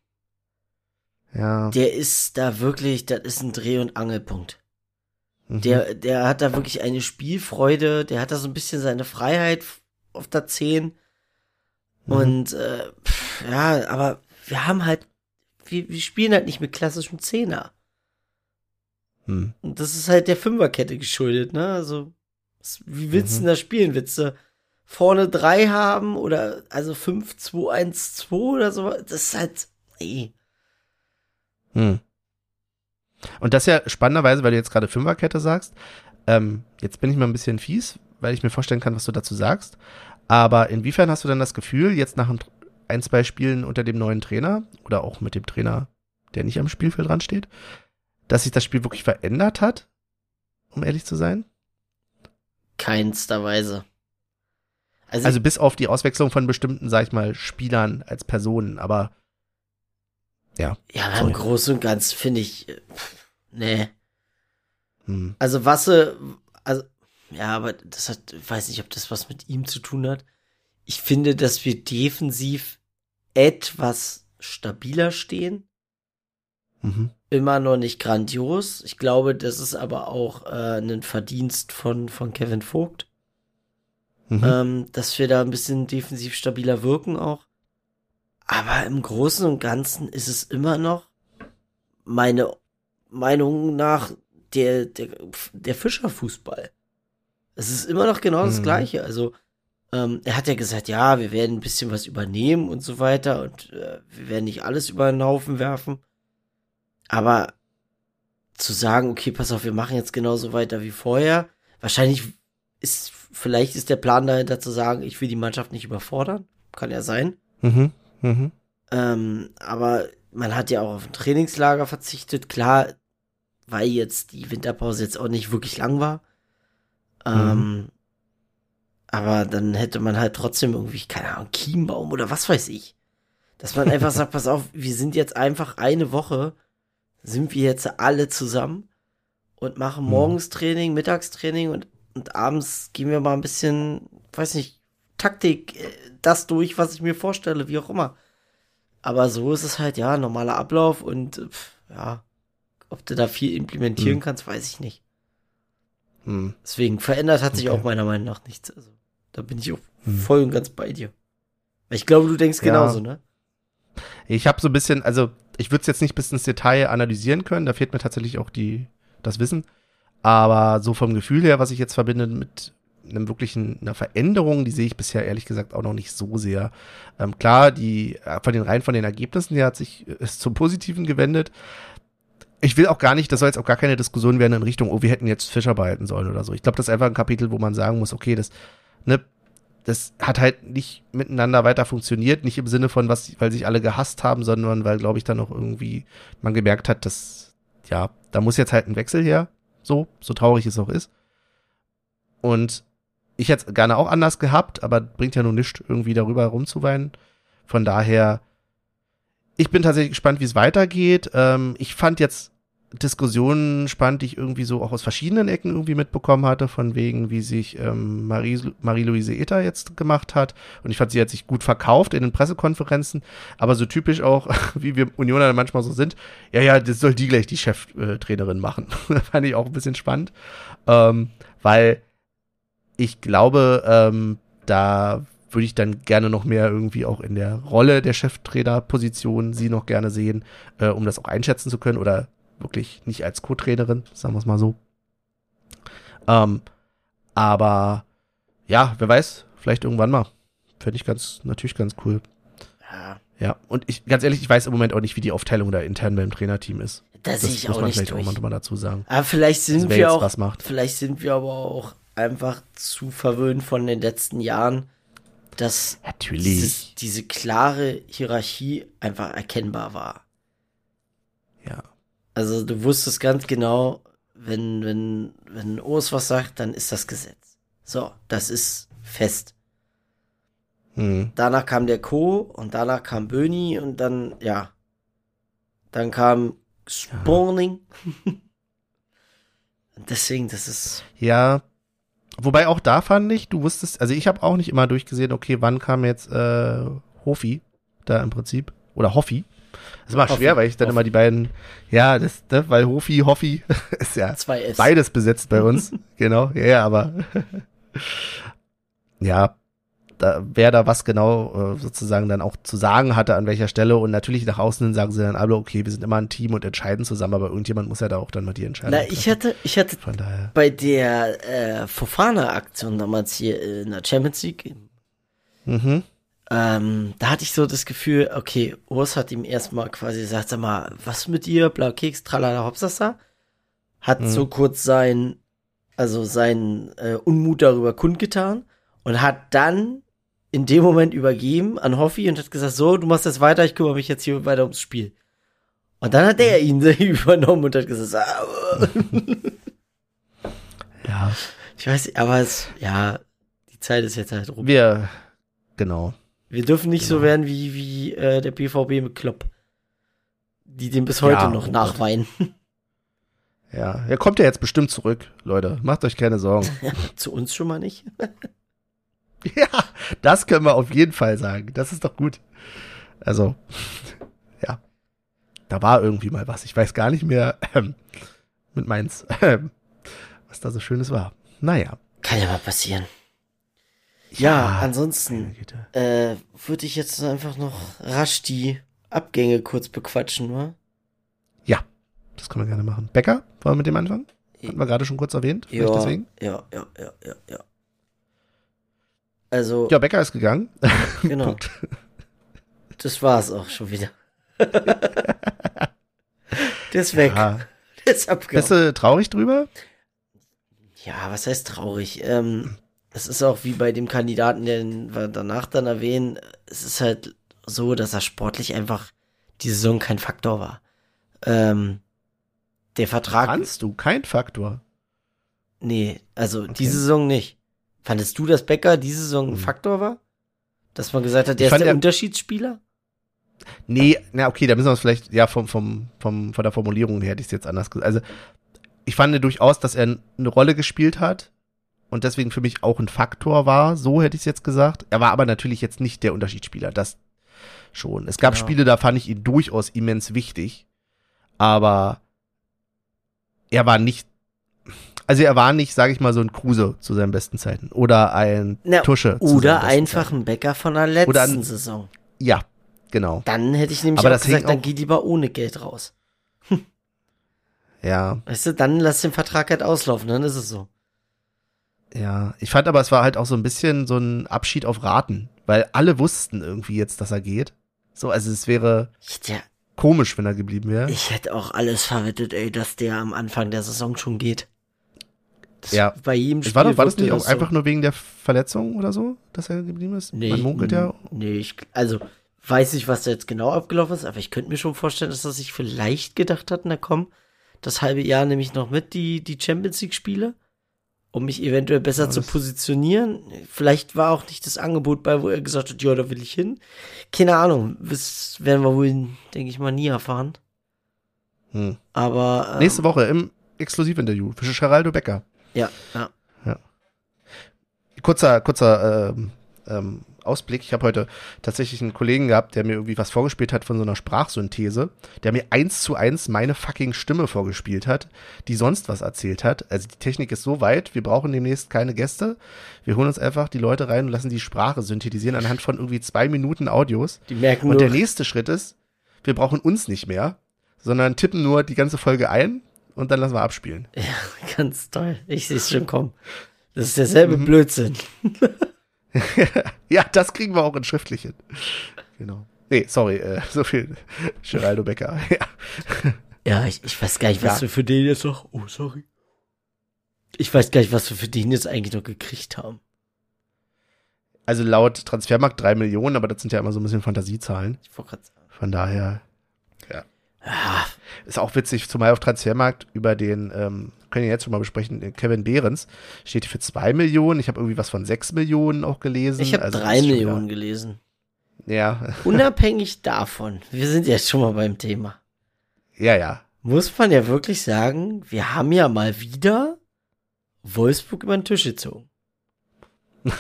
Ja. Der ist da wirklich, das ist ein Dreh- und Angelpunkt. mhm. Der, der hat da wirklich eine Spielfreude, der hat da so ein bisschen seine Freiheit auf der 10. Mhm. Und äh, pff, ja, aber wir haben halt, wir, wir spielen halt nicht mit klassischem Zehner. Hm. Und das ist halt der Fünferkette geschuldet, ne? Also, was- wie willst du Mhm. denn da spielen? Willst du vorne drei haben oder also 5, 2, 1, 2 oder so? Das ist halt, nee. Hm. Und das ja spannenderweise, weil du jetzt gerade Fünferkette sagst, ähm, jetzt bin ich mal ein bisschen fies, weil ich mir vorstellen kann, was du dazu sagst. Aber inwiefern hast du denn das Gefühl, jetzt nach ein, ein zwei Spielen unter dem neuen Trainer oder auch mit dem Trainer, der nicht am Spielfeld dran steht, dass sich das Spiel wirklich verändert hat, um ehrlich zu sein? Keinster Weise. Also, Also bis auf die Auswechslung von bestimmten, sag ich mal, Spielern als Personen, aber ja. ja, im Großen und Ganzen finde ich, äh, pff, nee. Hm. Also Wasse, also, ja, aber das hat, ich weiß nicht, ob das was mit ihm zu tun hat. Ich finde, dass wir defensiv etwas stabiler stehen. Mhm. Immer noch nicht grandios. Ich glaube, das ist aber auch äh, ein Verdienst von, von Kevin Vogt, Mhm. ähm, dass wir da ein bisschen defensiv stabiler wirken auch. Aber im Großen und Ganzen ist es immer noch meine Meinung nach der, der, der Fischerfußball. Es ist immer noch genau das Mhm. Gleiche. Also, ähm, er hat ja gesagt, ja, wir werden ein bisschen was übernehmen und so weiter und äh, wir werden nicht alles über den Haufen werfen. Aber zu sagen, okay, pass auf, wir machen jetzt genauso weiter wie vorher, wahrscheinlich ist, vielleicht ist der Plan dahinter zu sagen, ich will die Mannschaft nicht überfordern. Kann ja sein. Mhm. Mhm. Ähm, aber man hat ja auch auf ein Trainingslager verzichtet. Klar, weil jetzt die Winterpause jetzt auch nicht wirklich lang war. Ähm, aber dann hätte man halt trotzdem irgendwie, keine Ahnung, Chiembaum oder was weiß ich. Dass man einfach sagt, pass auf, wir sind jetzt einfach eine Woche, sind wir jetzt alle zusammen und machen Mhm. morgens Training, Mittagstraining und, und abends gehen wir mal ein bisschen, weiß nicht, Taktik, äh, das durch, was ich mir vorstelle, wie auch immer. Aber so ist es halt, ja, normaler Ablauf und pff, ja, ob du da viel implementieren Mhm. kannst, weiß ich nicht. Mhm. Deswegen verändert hat sich Okay. auch meiner Meinung nach nichts. Also, da bin ich auch Mhm. voll und ganz bei dir. Ich glaube, du denkst Ja. genauso, ne? Ich habe so ein bisschen, also ich würde es jetzt nicht bis ins Detail analysieren können, da fehlt mir tatsächlich auch die, das Wissen. Aber so vom Gefühl her, was ich jetzt verbinde mit einem wirklichen, einer Veränderung, die sehe ich bisher ehrlich gesagt auch noch nicht so sehr. Ähm, klar, die, äh, von den rein von den Ergebnissen her hat sich es zum Positiven gewendet. Ich will auch gar nicht, das soll jetzt auch gar keine Diskussion werden in Richtung, oh, wir hätten jetzt Fischer behalten sollen oder so. Ich glaube, das ist einfach ein Kapitel, wo man sagen muss, okay, das, ne, das hat halt nicht miteinander weiter funktioniert, nicht im Sinne von, was, weil sich alle gehasst haben, sondern weil, glaube ich, dann auch irgendwie man gemerkt hat, dass, ja, da muss jetzt halt ein Wechsel her, so, so traurig es auch ist. Und ich hätte es gerne auch anders gehabt, aber bringt ja nur nichts, irgendwie darüber rumzuweinen. Von daher, ich bin tatsächlich gespannt, wie es weitergeht. Ähm, ich fand jetzt Diskussionen spannend, die ich irgendwie so auch aus verschiedenen Ecken irgendwie mitbekommen hatte, von wegen, wie sich ähm, Marie- Marie-Louise Ether jetzt gemacht hat. Und ich fand, sie hat sich gut verkauft in den Pressekonferenzen, aber so typisch auch, wie wir Unioner manchmal so sind, ja, ja, das soll die gleich die Cheftrainerin machen. fand ich auch ein bisschen spannend, ähm, weil ich glaube, ähm, da würde ich dann gerne noch mehr irgendwie auch in der Rolle der Cheftrainerposition sie noch gerne sehen, äh, um das auch einschätzen zu können oder wirklich nicht als Co-Trainerin, sagen wir es mal so. Ähm, aber ja, wer weiß, vielleicht irgendwann mal. Fände ich ganz, natürlich ganz cool. Ja. Ja, und ich, ganz ehrlich, ich weiß im Moment auch nicht, wie die Aufteilung da intern beim Trainerteam ist. Das, ich muss man vielleicht durch. auch manchmal dazu sagen. Aber vielleicht sind Also wir auch, was macht. vielleicht sind wir aber auch einfach zu verwöhnt von den letzten Jahren, dass Natürlich. dieses, diese klare Hierarchie einfach erkennbar war. Ja. Also du wusstest ganz genau, wenn, wenn, wenn Urs was sagt, dann ist das Gesetz. So, das ist fest. Hm. Danach kam der Co. und danach kam Böni und dann, ja. Dann kam Spawning. Und Deswegen, das ist. Ja. Wobei auch da fand ich, du wusstest, also ich habe auch nicht immer durchgesehen, okay, wann kam jetzt äh, Hofi da im Prinzip. Oder Hoffi. Das war schwer, weil ich dann Hoffi. immer die beiden, ja, das, ne, weil Hofi, Hoffi ist ja beides besetzt bei uns. genau, ja, ja, aber ja, da, wer da was genau äh, sozusagen dann auch zu sagen hatte, an welcher Stelle. Und natürlich nach außen hin sagen sie dann alle, okay, wir sind immer ein Team und entscheiden zusammen, aber irgendjemand muss ja da auch dann mal die Entscheidung Na, ich hatte, ich hatte bei der äh, Fofana-Aktion damals hier in der Champions League, Mhm. Ähm, da hatte ich so das Gefühl, okay, Urs hat ihm erstmal quasi gesagt, sag mal, was mit dir, blau Keks, tralala, hopsasa. Hat Mhm. so kurz sein, also seinen äh, Unmut darüber kundgetan und hat dann in dem Moment übergeben an Hoffi und hat gesagt, so, du machst jetzt weiter, ich kümmere mich jetzt hier weiter ums Spiel. Und dann hat er ihn übernommen und hat gesagt, ah, Ja, ich weiß aber es, ja, die Zeit ist jetzt halt rum. wir, genau. Wir dürfen nicht so Genau. werden wie, wie äh, der BVB mit Klopp. Die den bis heute Ja, noch oh nachweinen. Ja, er kommt ja jetzt bestimmt zurück, Leute. Macht euch keine Sorgen. Zu uns schon mal nicht. ja, das können wir auf jeden Fall sagen. Das ist doch gut. Also, ja. Da war irgendwie mal was. Ich weiß gar nicht mehr ähm, mit Mainz, ähm, was da so Schönes war. Naja. Kann ja mal passieren. Ja, ansonsten meine Güte. äh, würde ich jetzt einfach noch rasch die Abgänge kurz bequatschen, wa? Ja, das können wir gerne machen. Becker, wollen wir mit dem anfangen? Hatten wir gerade schon kurz erwähnt. Vielleicht Ja, deswegen. ja, ja, ja, ja, ja. Also, Ja, Becker ist gegangen. genau. Das war's auch schon wieder. Der ist weg. Ja. Der ist abgehauen. Bist du traurig drüber? Ja, was heißt traurig? Ähm, es ist auch wie bei dem Kandidaten, den wir danach dann erwähnen, es ist halt so, dass er sportlich einfach die Saison kein Faktor war. Ähm, der Vertrag, Fandst du? Kein Faktor. nee, also Okay. diese Saison nicht. Fandest du, dass Becker diese Saison ein Hm. Faktor war? Dass man gesagt hat, der ist der er- Unterschiedsspieler? Nee, na okay, da müssen wir es vielleicht, ja, vom, vom, vom, von der Formulierung her hätte ich es jetzt anders gesagt. Also, ich fand durchaus, dass er eine Rolle gespielt hat und deswegen für mich auch ein Faktor war, so hätte ich es jetzt gesagt. Er war aber natürlich jetzt nicht der Unterschiedsspieler, das schon. Es gab Genau. Spiele, da fand ich ihn durchaus immens wichtig, aber er war nicht, also er war nicht, sage ich mal, so ein Kruse zu seinen besten Zeiten oder ein Na, Tusche. Oder einfach ein Becker von der letzten Oder ein- Saison. Ja, genau. Dann hätte ich nämlich Aber auch gesagt, dann auch- geh lieber ohne Geld raus. Ja, Weißt du, dann lass den Vertrag halt auslaufen, dann ist es so. Ja, ich fand aber, es war halt auch so ein bisschen so ein Abschied auf Raten, weil alle wussten irgendwie jetzt, dass er geht. So, also es wäre ja komisch, wenn er geblieben wäre. Ich hätte auch alles verwettet, ey, dass der am Anfang der Saison schon geht. Das Ja. Bei Spiel War, das- war das nicht auch so. einfach nur wegen der Verletzung oder so, dass er geblieben ist? Nee, Man munkelt ja. Nee, ich, also weiß nicht, was da jetzt genau abgelaufen ist, aber ich könnte mir schon vorstellen, dass er sich vielleicht gedacht hat, na komm, das halbe Jahr nehme ich noch mit, die, die Champions League Spiele, um mich eventuell besser Ja, zu positionieren. Vielleicht war auch nicht das Angebot bei, wo er gesagt hat, ja, da will ich hin. Keine Ahnung, das werden wir wohl, denke ich mal, nie erfahren. Hm. Aber ähm, Nächste Woche im Exklusivinterview für Geraldo Becker. ja, ja. Kurzer, kurzer ähm, ähm, Ausblick. Ich habe heute tatsächlich einen Kollegen gehabt, der mir irgendwie was vorgespielt hat von so einer Sprachsynthese, der mir eins zu eins meine fucking Stimme vorgespielt hat, die sonst was erzählt hat. Also die Technik ist so weit, wir brauchen demnächst keine Gäste. Wir holen uns einfach die Leute rein und lassen die Sprache synthetisieren anhand von irgendwie zwei Minuten Audios. Die merken Und der nächste Schritt ist, wir brauchen uns nicht mehr, sondern tippen nur die ganze Folge ein und dann lassen wir abspielen. Ganz toll. Ich sehe es schon kommen. Das ist derselbe Mhm. Blödsinn. ja, das kriegen wir auch in schriftlich hin. Genau. Nee, sorry, äh, so viel Geraldo Becker. Ja. Ja, ich, ich weiß gar nicht, was Ja. wir für den jetzt noch. Oh, sorry. Ich weiß gar nicht, was wir für den jetzt eigentlich noch gekriegt haben. Also laut Transfermarkt drei Millionen, aber das sind ja immer so ein bisschen Fantasiezahlen. Ich wollte gerade sagen. Von daher Ah, ist auch witzig, zumal auf Transfermarkt über den, ähm, können wir jetzt schon mal besprechen, Kevin Behrens steht für zwei Millionen. Ich habe irgendwie was von sechs Millionen auch gelesen. ich habe Also drei ist schon Millionen gelesen. Wieder, ja, Unabhängig davon, wir sind jetzt schon mal beim Thema. ja, ja. Muss man ja wirklich sagen, wir haben ja mal wieder Wolfsburg über den Tisch gezogen.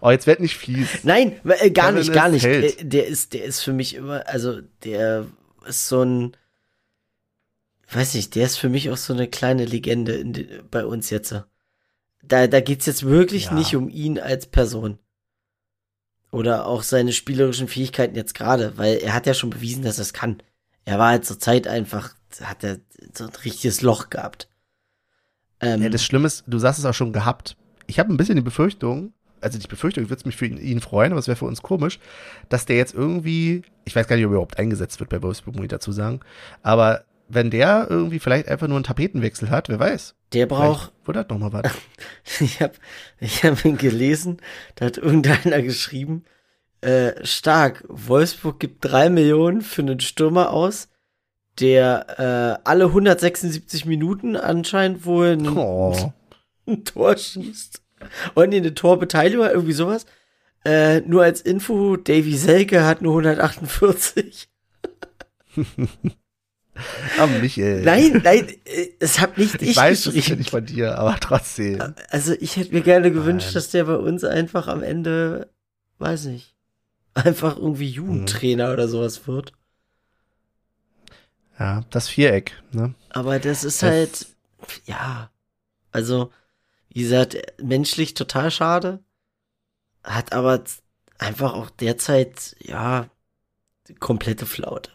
Oh, jetzt werd nicht fies. Nein, äh, gar Kevin nicht, gar nicht. Held. Äh, Der ist, der ist für mich immer, also der ist so ein, weiß nicht, der ist für mich auch so eine kleine Legende in bei uns jetzt. Da, da geht's jetzt wirklich Ja. nicht um ihn als Person. Oder auch seine spielerischen Fähigkeiten jetzt gerade, weil er hat ja schon bewiesen, dass er es kann. Er war halt zur Zeit einfach, hat er so ein richtiges Loch gehabt. Ähm, Ja, das Schlimme ist, du sagst es auch schon gehabt. Ich habe ein bisschen die Befürchtung, also die Befürchtung, ich würde mich für ihn, ihn freuen, aber es wäre für uns komisch, dass der jetzt irgendwie, ich weiß gar nicht, ob er überhaupt eingesetzt wird bei Wolfsburg, muss ich dazu sagen, aber wenn der irgendwie vielleicht einfach nur einen Tapetenwechsel hat, wer weiß. der braucht, wird das noch mal was. Ich habe ich hab ihn gelesen, da hat irgendeiner geschrieben, äh, stark, Wolfsburg gibt drei Millionen für einen Stürmer aus, der äh, alle 176 Minuten anscheinend wohl ein, Oh. ein Tor schießt. Und nee, eine Torbeteiligung, irgendwie sowas. Äh, nur als Info, Davy Selke hat nur 148. Ah, Michael. Nein, nein, äh, es hab nicht ich, ich weiß, ja geschrieben. nicht von dir, aber trotzdem. Also ich hätte mir gerne gewünscht, Nein. dass der bei uns einfach am Ende, weiß nicht, einfach irgendwie Jugendtrainer oder sowas wird. Ja, das Viereck, ne? Aber das ist Das- halt, ja, also wie gesagt, menschlich total schade, hat aber einfach auch derzeit, ja, komplette Flaute.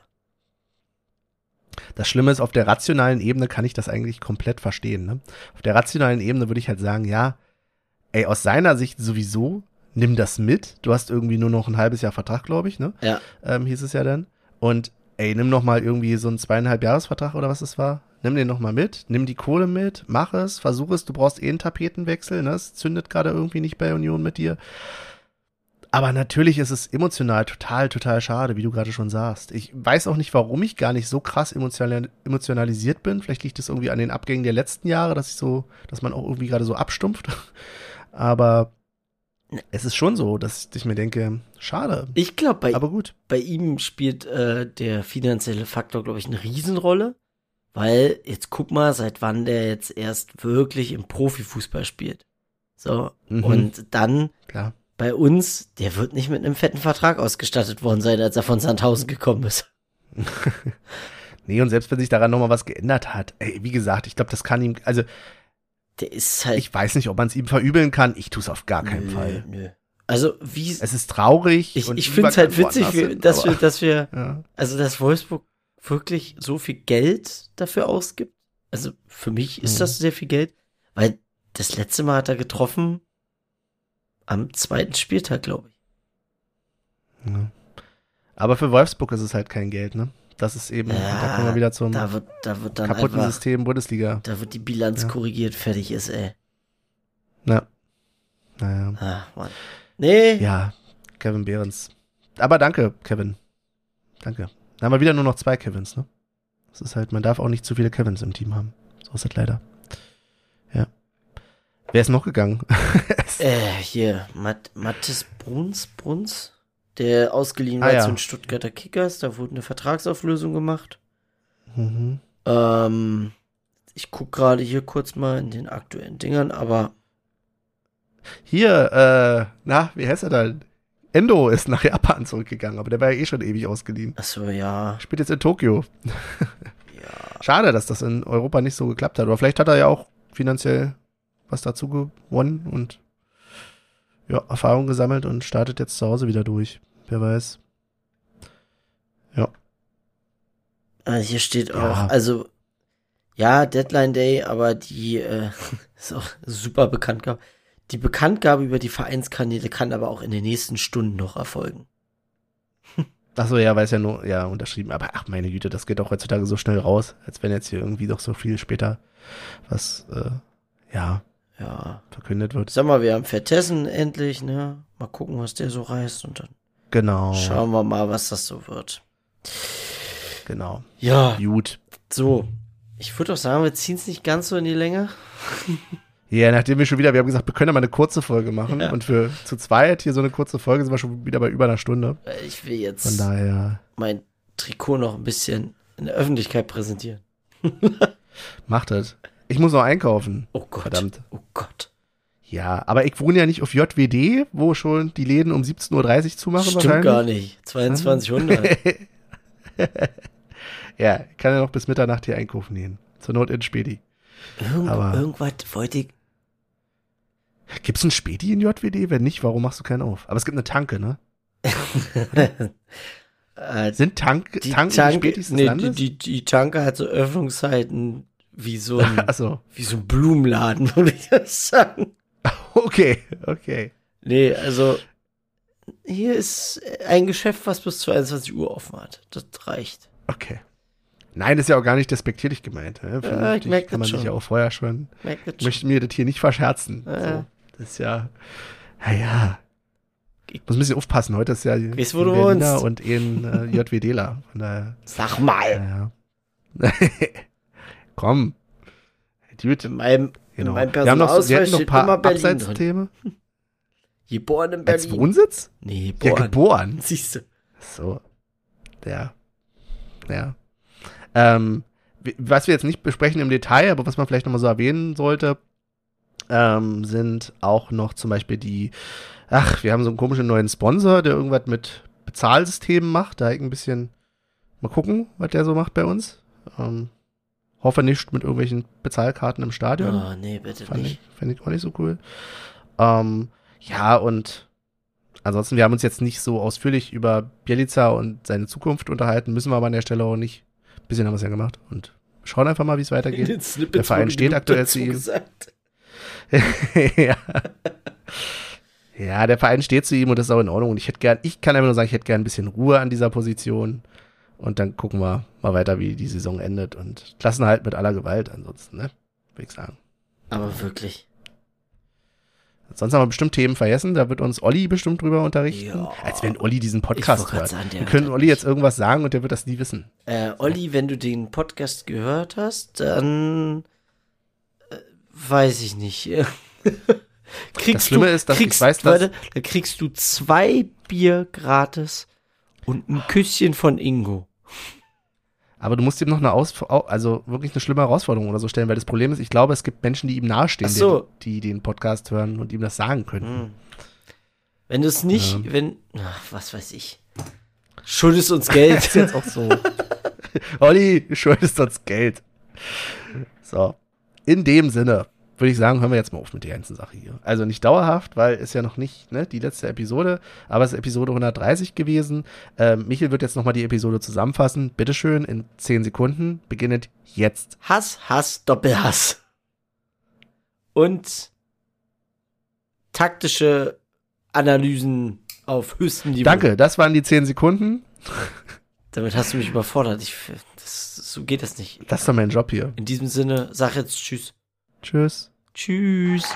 Das Schlimme ist, auf der rationalen Ebene kann ich das eigentlich komplett verstehen. Ne? Auf der rationalen Ebene würde ich halt sagen, ja, ey, aus seiner Sicht sowieso, nimm das mit. Du hast irgendwie nur noch ein halbes Jahr Vertrag, glaube ich, ne? Ja. Ähm, hieß es ja dann. Und ey, nimm noch mal irgendwie so einen zweieinhalb Jahresvertrag oder was es war. Nimm den noch mal mit, nimm die Kohle mit, mach es, versuch es. Du brauchst eh einen Tapetenwechsel, ne? Es zündet gerade irgendwie nicht bei Union mit dir. Aber natürlich ist es emotional total, total schade, wie du gerade schon sagst. Ich weiß auch nicht, warum ich gar nicht so krass emotional, emotionalisiert bin. Vielleicht liegt es irgendwie an den Abgängen der letzten Jahre, dass ich so, dass man auch irgendwie gerade so abstumpft. Aber es ist schon so, dass ich mir denke, schade. Ich glaube, bei, Aber gut. bei ihm spielt äh, der finanzielle Faktor, glaube ich, eine Riesenrolle. Weil, jetzt guck mal, seit wann der jetzt erst wirklich im Profifußball spielt. So, Mhm. und dann Klar. Bei uns, der wird nicht mit einem fetten Vertrag ausgestattet worden sein, als er von Sandhausen gekommen ist. Nee, und selbst wenn sich daran nochmal was geändert hat, ey, wie gesagt, ich glaube, das kann ihm, also Der ist halt. ich weiß nicht, ob man es ihm verübeln kann. Ich tue es auf gar keinen nö, Fall. Nö. Also, wie. Es ist traurig. ich ich finde es halt witzig, hin, dass wir, aber- dass wir, Ja. also, dass Wolfsburg wirklich so viel Geld dafür ausgibt. Also, für mich ist Mhm. das sehr viel Geld, weil das letzte Mal hat er getroffen am zweiten Spieltag, glaube ich. Ja. Aber für Wolfsburg ist es halt kein Geld, ne? Das ist eben, da kommen wir wieder zum Da wird, da wird kaputten einfach, System Bundesliga. da wird die Bilanz Ja. korrigiert, fertig ist, ey. Ja. Naja. Ah, Mann. Nee, Ja, Kevin Behrens. Aber danke, Kevin. Danke. Da haben wir wieder nur noch zwei Kevins, ne? Das ist halt, man darf auch nicht zu viele Kevins im Team haben. So ist das leider. Wer ist noch gegangen? Äh, hier, Matt, Mathis Bruns, Bruns, der ausgeliehen Ah, war ja. zu den Stuttgarter Kickers, da wurde eine Vertragsauflösung gemacht. mhm. Ähm, ich guck gerade hier kurz mal in den aktuellen Dingern, aber Hier, äh, na, wie heißt er da? Endo ist nach Japan zurückgegangen, aber der war ja eh schon ewig ausgeliehen. achso, ja, Spielt jetzt in Tokio. ja. Schade, dass das in Europa nicht so geklappt hat. Aber vielleicht hat er ja auch finanziell was dazu gewonnen und ja, Erfahrung gesammelt und startet jetzt zu Hause wieder durch. Wer weiß. Also hier steht Ja. auch, also, ja, Deadline Day, aber die, äh, ist auch super Bekanntgabe. Die Bekanntgabe über die Vereinskanäle kann aber auch in den nächsten Stunden noch erfolgen. Achso, ja, weil es ja nur, ja, unterschrieben. Aber ach, meine Güte, das geht auch heutzutage so schnell raus, als wenn jetzt hier irgendwie doch so viel später was, äh, ja, Ja. verkündet wird. Sag mal, wir haben Vertessen endlich, ne? Mal gucken, was der so reißt und dann Genau, schauen wir mal, was das so wird. genau. Ja, Gut. so. Ich würde auch sagen, wir ziehen es nicht ganz so in die Länge. Ja, nachdem wir schon wieder, wir haben gesagt, wir können ja mal eine kurze Folge machen. Ja. Und für zu zweit hier so eine kurze Folge sind wir schon wieder bei über einer Stunde. Äh, Ich will Von jetzt daher mein Trikot noch ein bisschen in der Öffentlichkeit präsentieren. macht es. Ich muss noch einkaufen. Oh Gott. Verdammt. Oh Gott. Ja, aber ich wohne ja nicht auf JWD, wo schon die Läden um 17.30 Uhr zumachen Stimmt wahrscheinlich. gar nicht. 2200. Ja, ich kann ja noch bis Mitternacht hier einkaufen gehen. Zur Not in Späti. Irgend, Aber- irgendwas wollte ich. Gibt's einen Späti in JWD? Wenn nicht, warum machst du keinen auf? Aber es gibt eine Tanke, ne? Äh, Sind Tank, die Tanken Tanke, Spätis nee, die, die, die Tanke hat so Öffnungszeiten wie so ein, Achso, wie so ein Blumenladen, würde ich das sagen. okay, okay. Nee, also hier ist ein Geschäft, was bis 22 Uhr offen hat. Das reicht. Okay. Nein, das ist ja auch gar nicht despektierlich gemeint. Ne? ich Vernünftig merk kann das man sich schon. ja auch vorher schon. Das Ich schon. möchte mir das hier nicht verscherzen. Ja. So, das ist ja, naja. Ich muss ein bisschen aufpassen. Heute ist ja Weißt du, wo du wohnst? und ein äh, JWDler. Sag mal. naja. Komm. Dude, In meinem, in genau. meinem Wir haben noch, so- wir Personalausweis noch ein steht paar immer Berlin drin. Abseitsthemen. Geboren in Als Berlin. Wohnsitz? Nee, Ja, geboren. geboren. Siehst du. So. Ja. Ja. Ähm, was wir jetzt nicht besprechen im Detail, aber was man vielleicht nochmal so erwähnen sollte, ähm, sind auch noch zum Beispiel die, ach, wir haben so einen komischen neuen Sponsor, der irgendwas mit Bezahlsystemen macht. Da ich ein bisschen mal gucken, was der so macht bei uns. Ähm, hoffe nicht mit irgendwelchen Bezahlkarten im Stadion. Oh, nee, bitte Fand ich, nicht. fand ich auch nicht so cool. Ähm, ja, und ansonsten, wir haben uns jetzt nicht so ausführlich über Bielica und seine Zukunft unterhalten, müssen wir aber an der Stelle auch nicht. Ein bisschen haben wir es ja gemacht und schauen einfach mal, wie es weitergeht. Der Verein steht aktuell zu ihm. Ja. ja, der Verein steht zu ihm und das ist auch in Ordnung. Und ich hätte gern, ich kann einfach nur sagen, ich hätte gern ein bisschen Ruhe an dieser Position. Und dann gucken wir mal weiter, wie die Saison endet. Und lassen halt mit aller Gewalt ansonsten, ne? Würde ich sagen. Aber wirklich. Sonst haben wir bestimmt Themen vergessen. Da wird uns Olli bestimmt drüber unterrichten. Ja. Als wenn Olli diesen Ich Podcast hört. sagen, Wir können Olli jetzt irgendwas sagen und der wird das nie wissen. Äh, Olli, wenn du den Podcast gehört hast, dann äh, weiß ich nicht. kriegst Das Schlimme ist, dass ich kriegst, weiß, dass- warte, da kriegst du zwei Bier gratis und ein Küsschen von Ingo. Aber du musst ihm noch eine Aus also wirklich eine schlimme Herausforderung oder so stellen, weil das Problem ist, ich glaube, es gibt Menschen, die ihm nahestehen, Ach so. die, die den Podcast hören und ihm das sagen können. Hm. Wenn du es nicht, Ähm. wenn, ach, was weiß ich, schuldest uns Geld. ist jetzt auch so. Olli, schuldest uns Geld. So. In dem Sinne würde ich sagen, hören wir jetzt mal auf mit der ganzen Sache hier. Also nicht dauerhaft, weil ist ja noch nicht ne, die letzte Episode, aber es ist Episode 130 gewesen. Ähm, Michael wird jetzt nochmal die Episode zusammenfassen. Bitteschön, in 10 Sekunden. Beginnet jetzt. Hass, Hass, Doppelhass. Und taktische Analysen auf höchstem Niveau. Danke, das waren die 10 Sekunden. Damit hast du mich überfordert. Ich, das, so geht das nicht. Das ist doch mein Job hier. In diesem Sinne, sag jetzt Tschüss. Tschüss. Tschüss.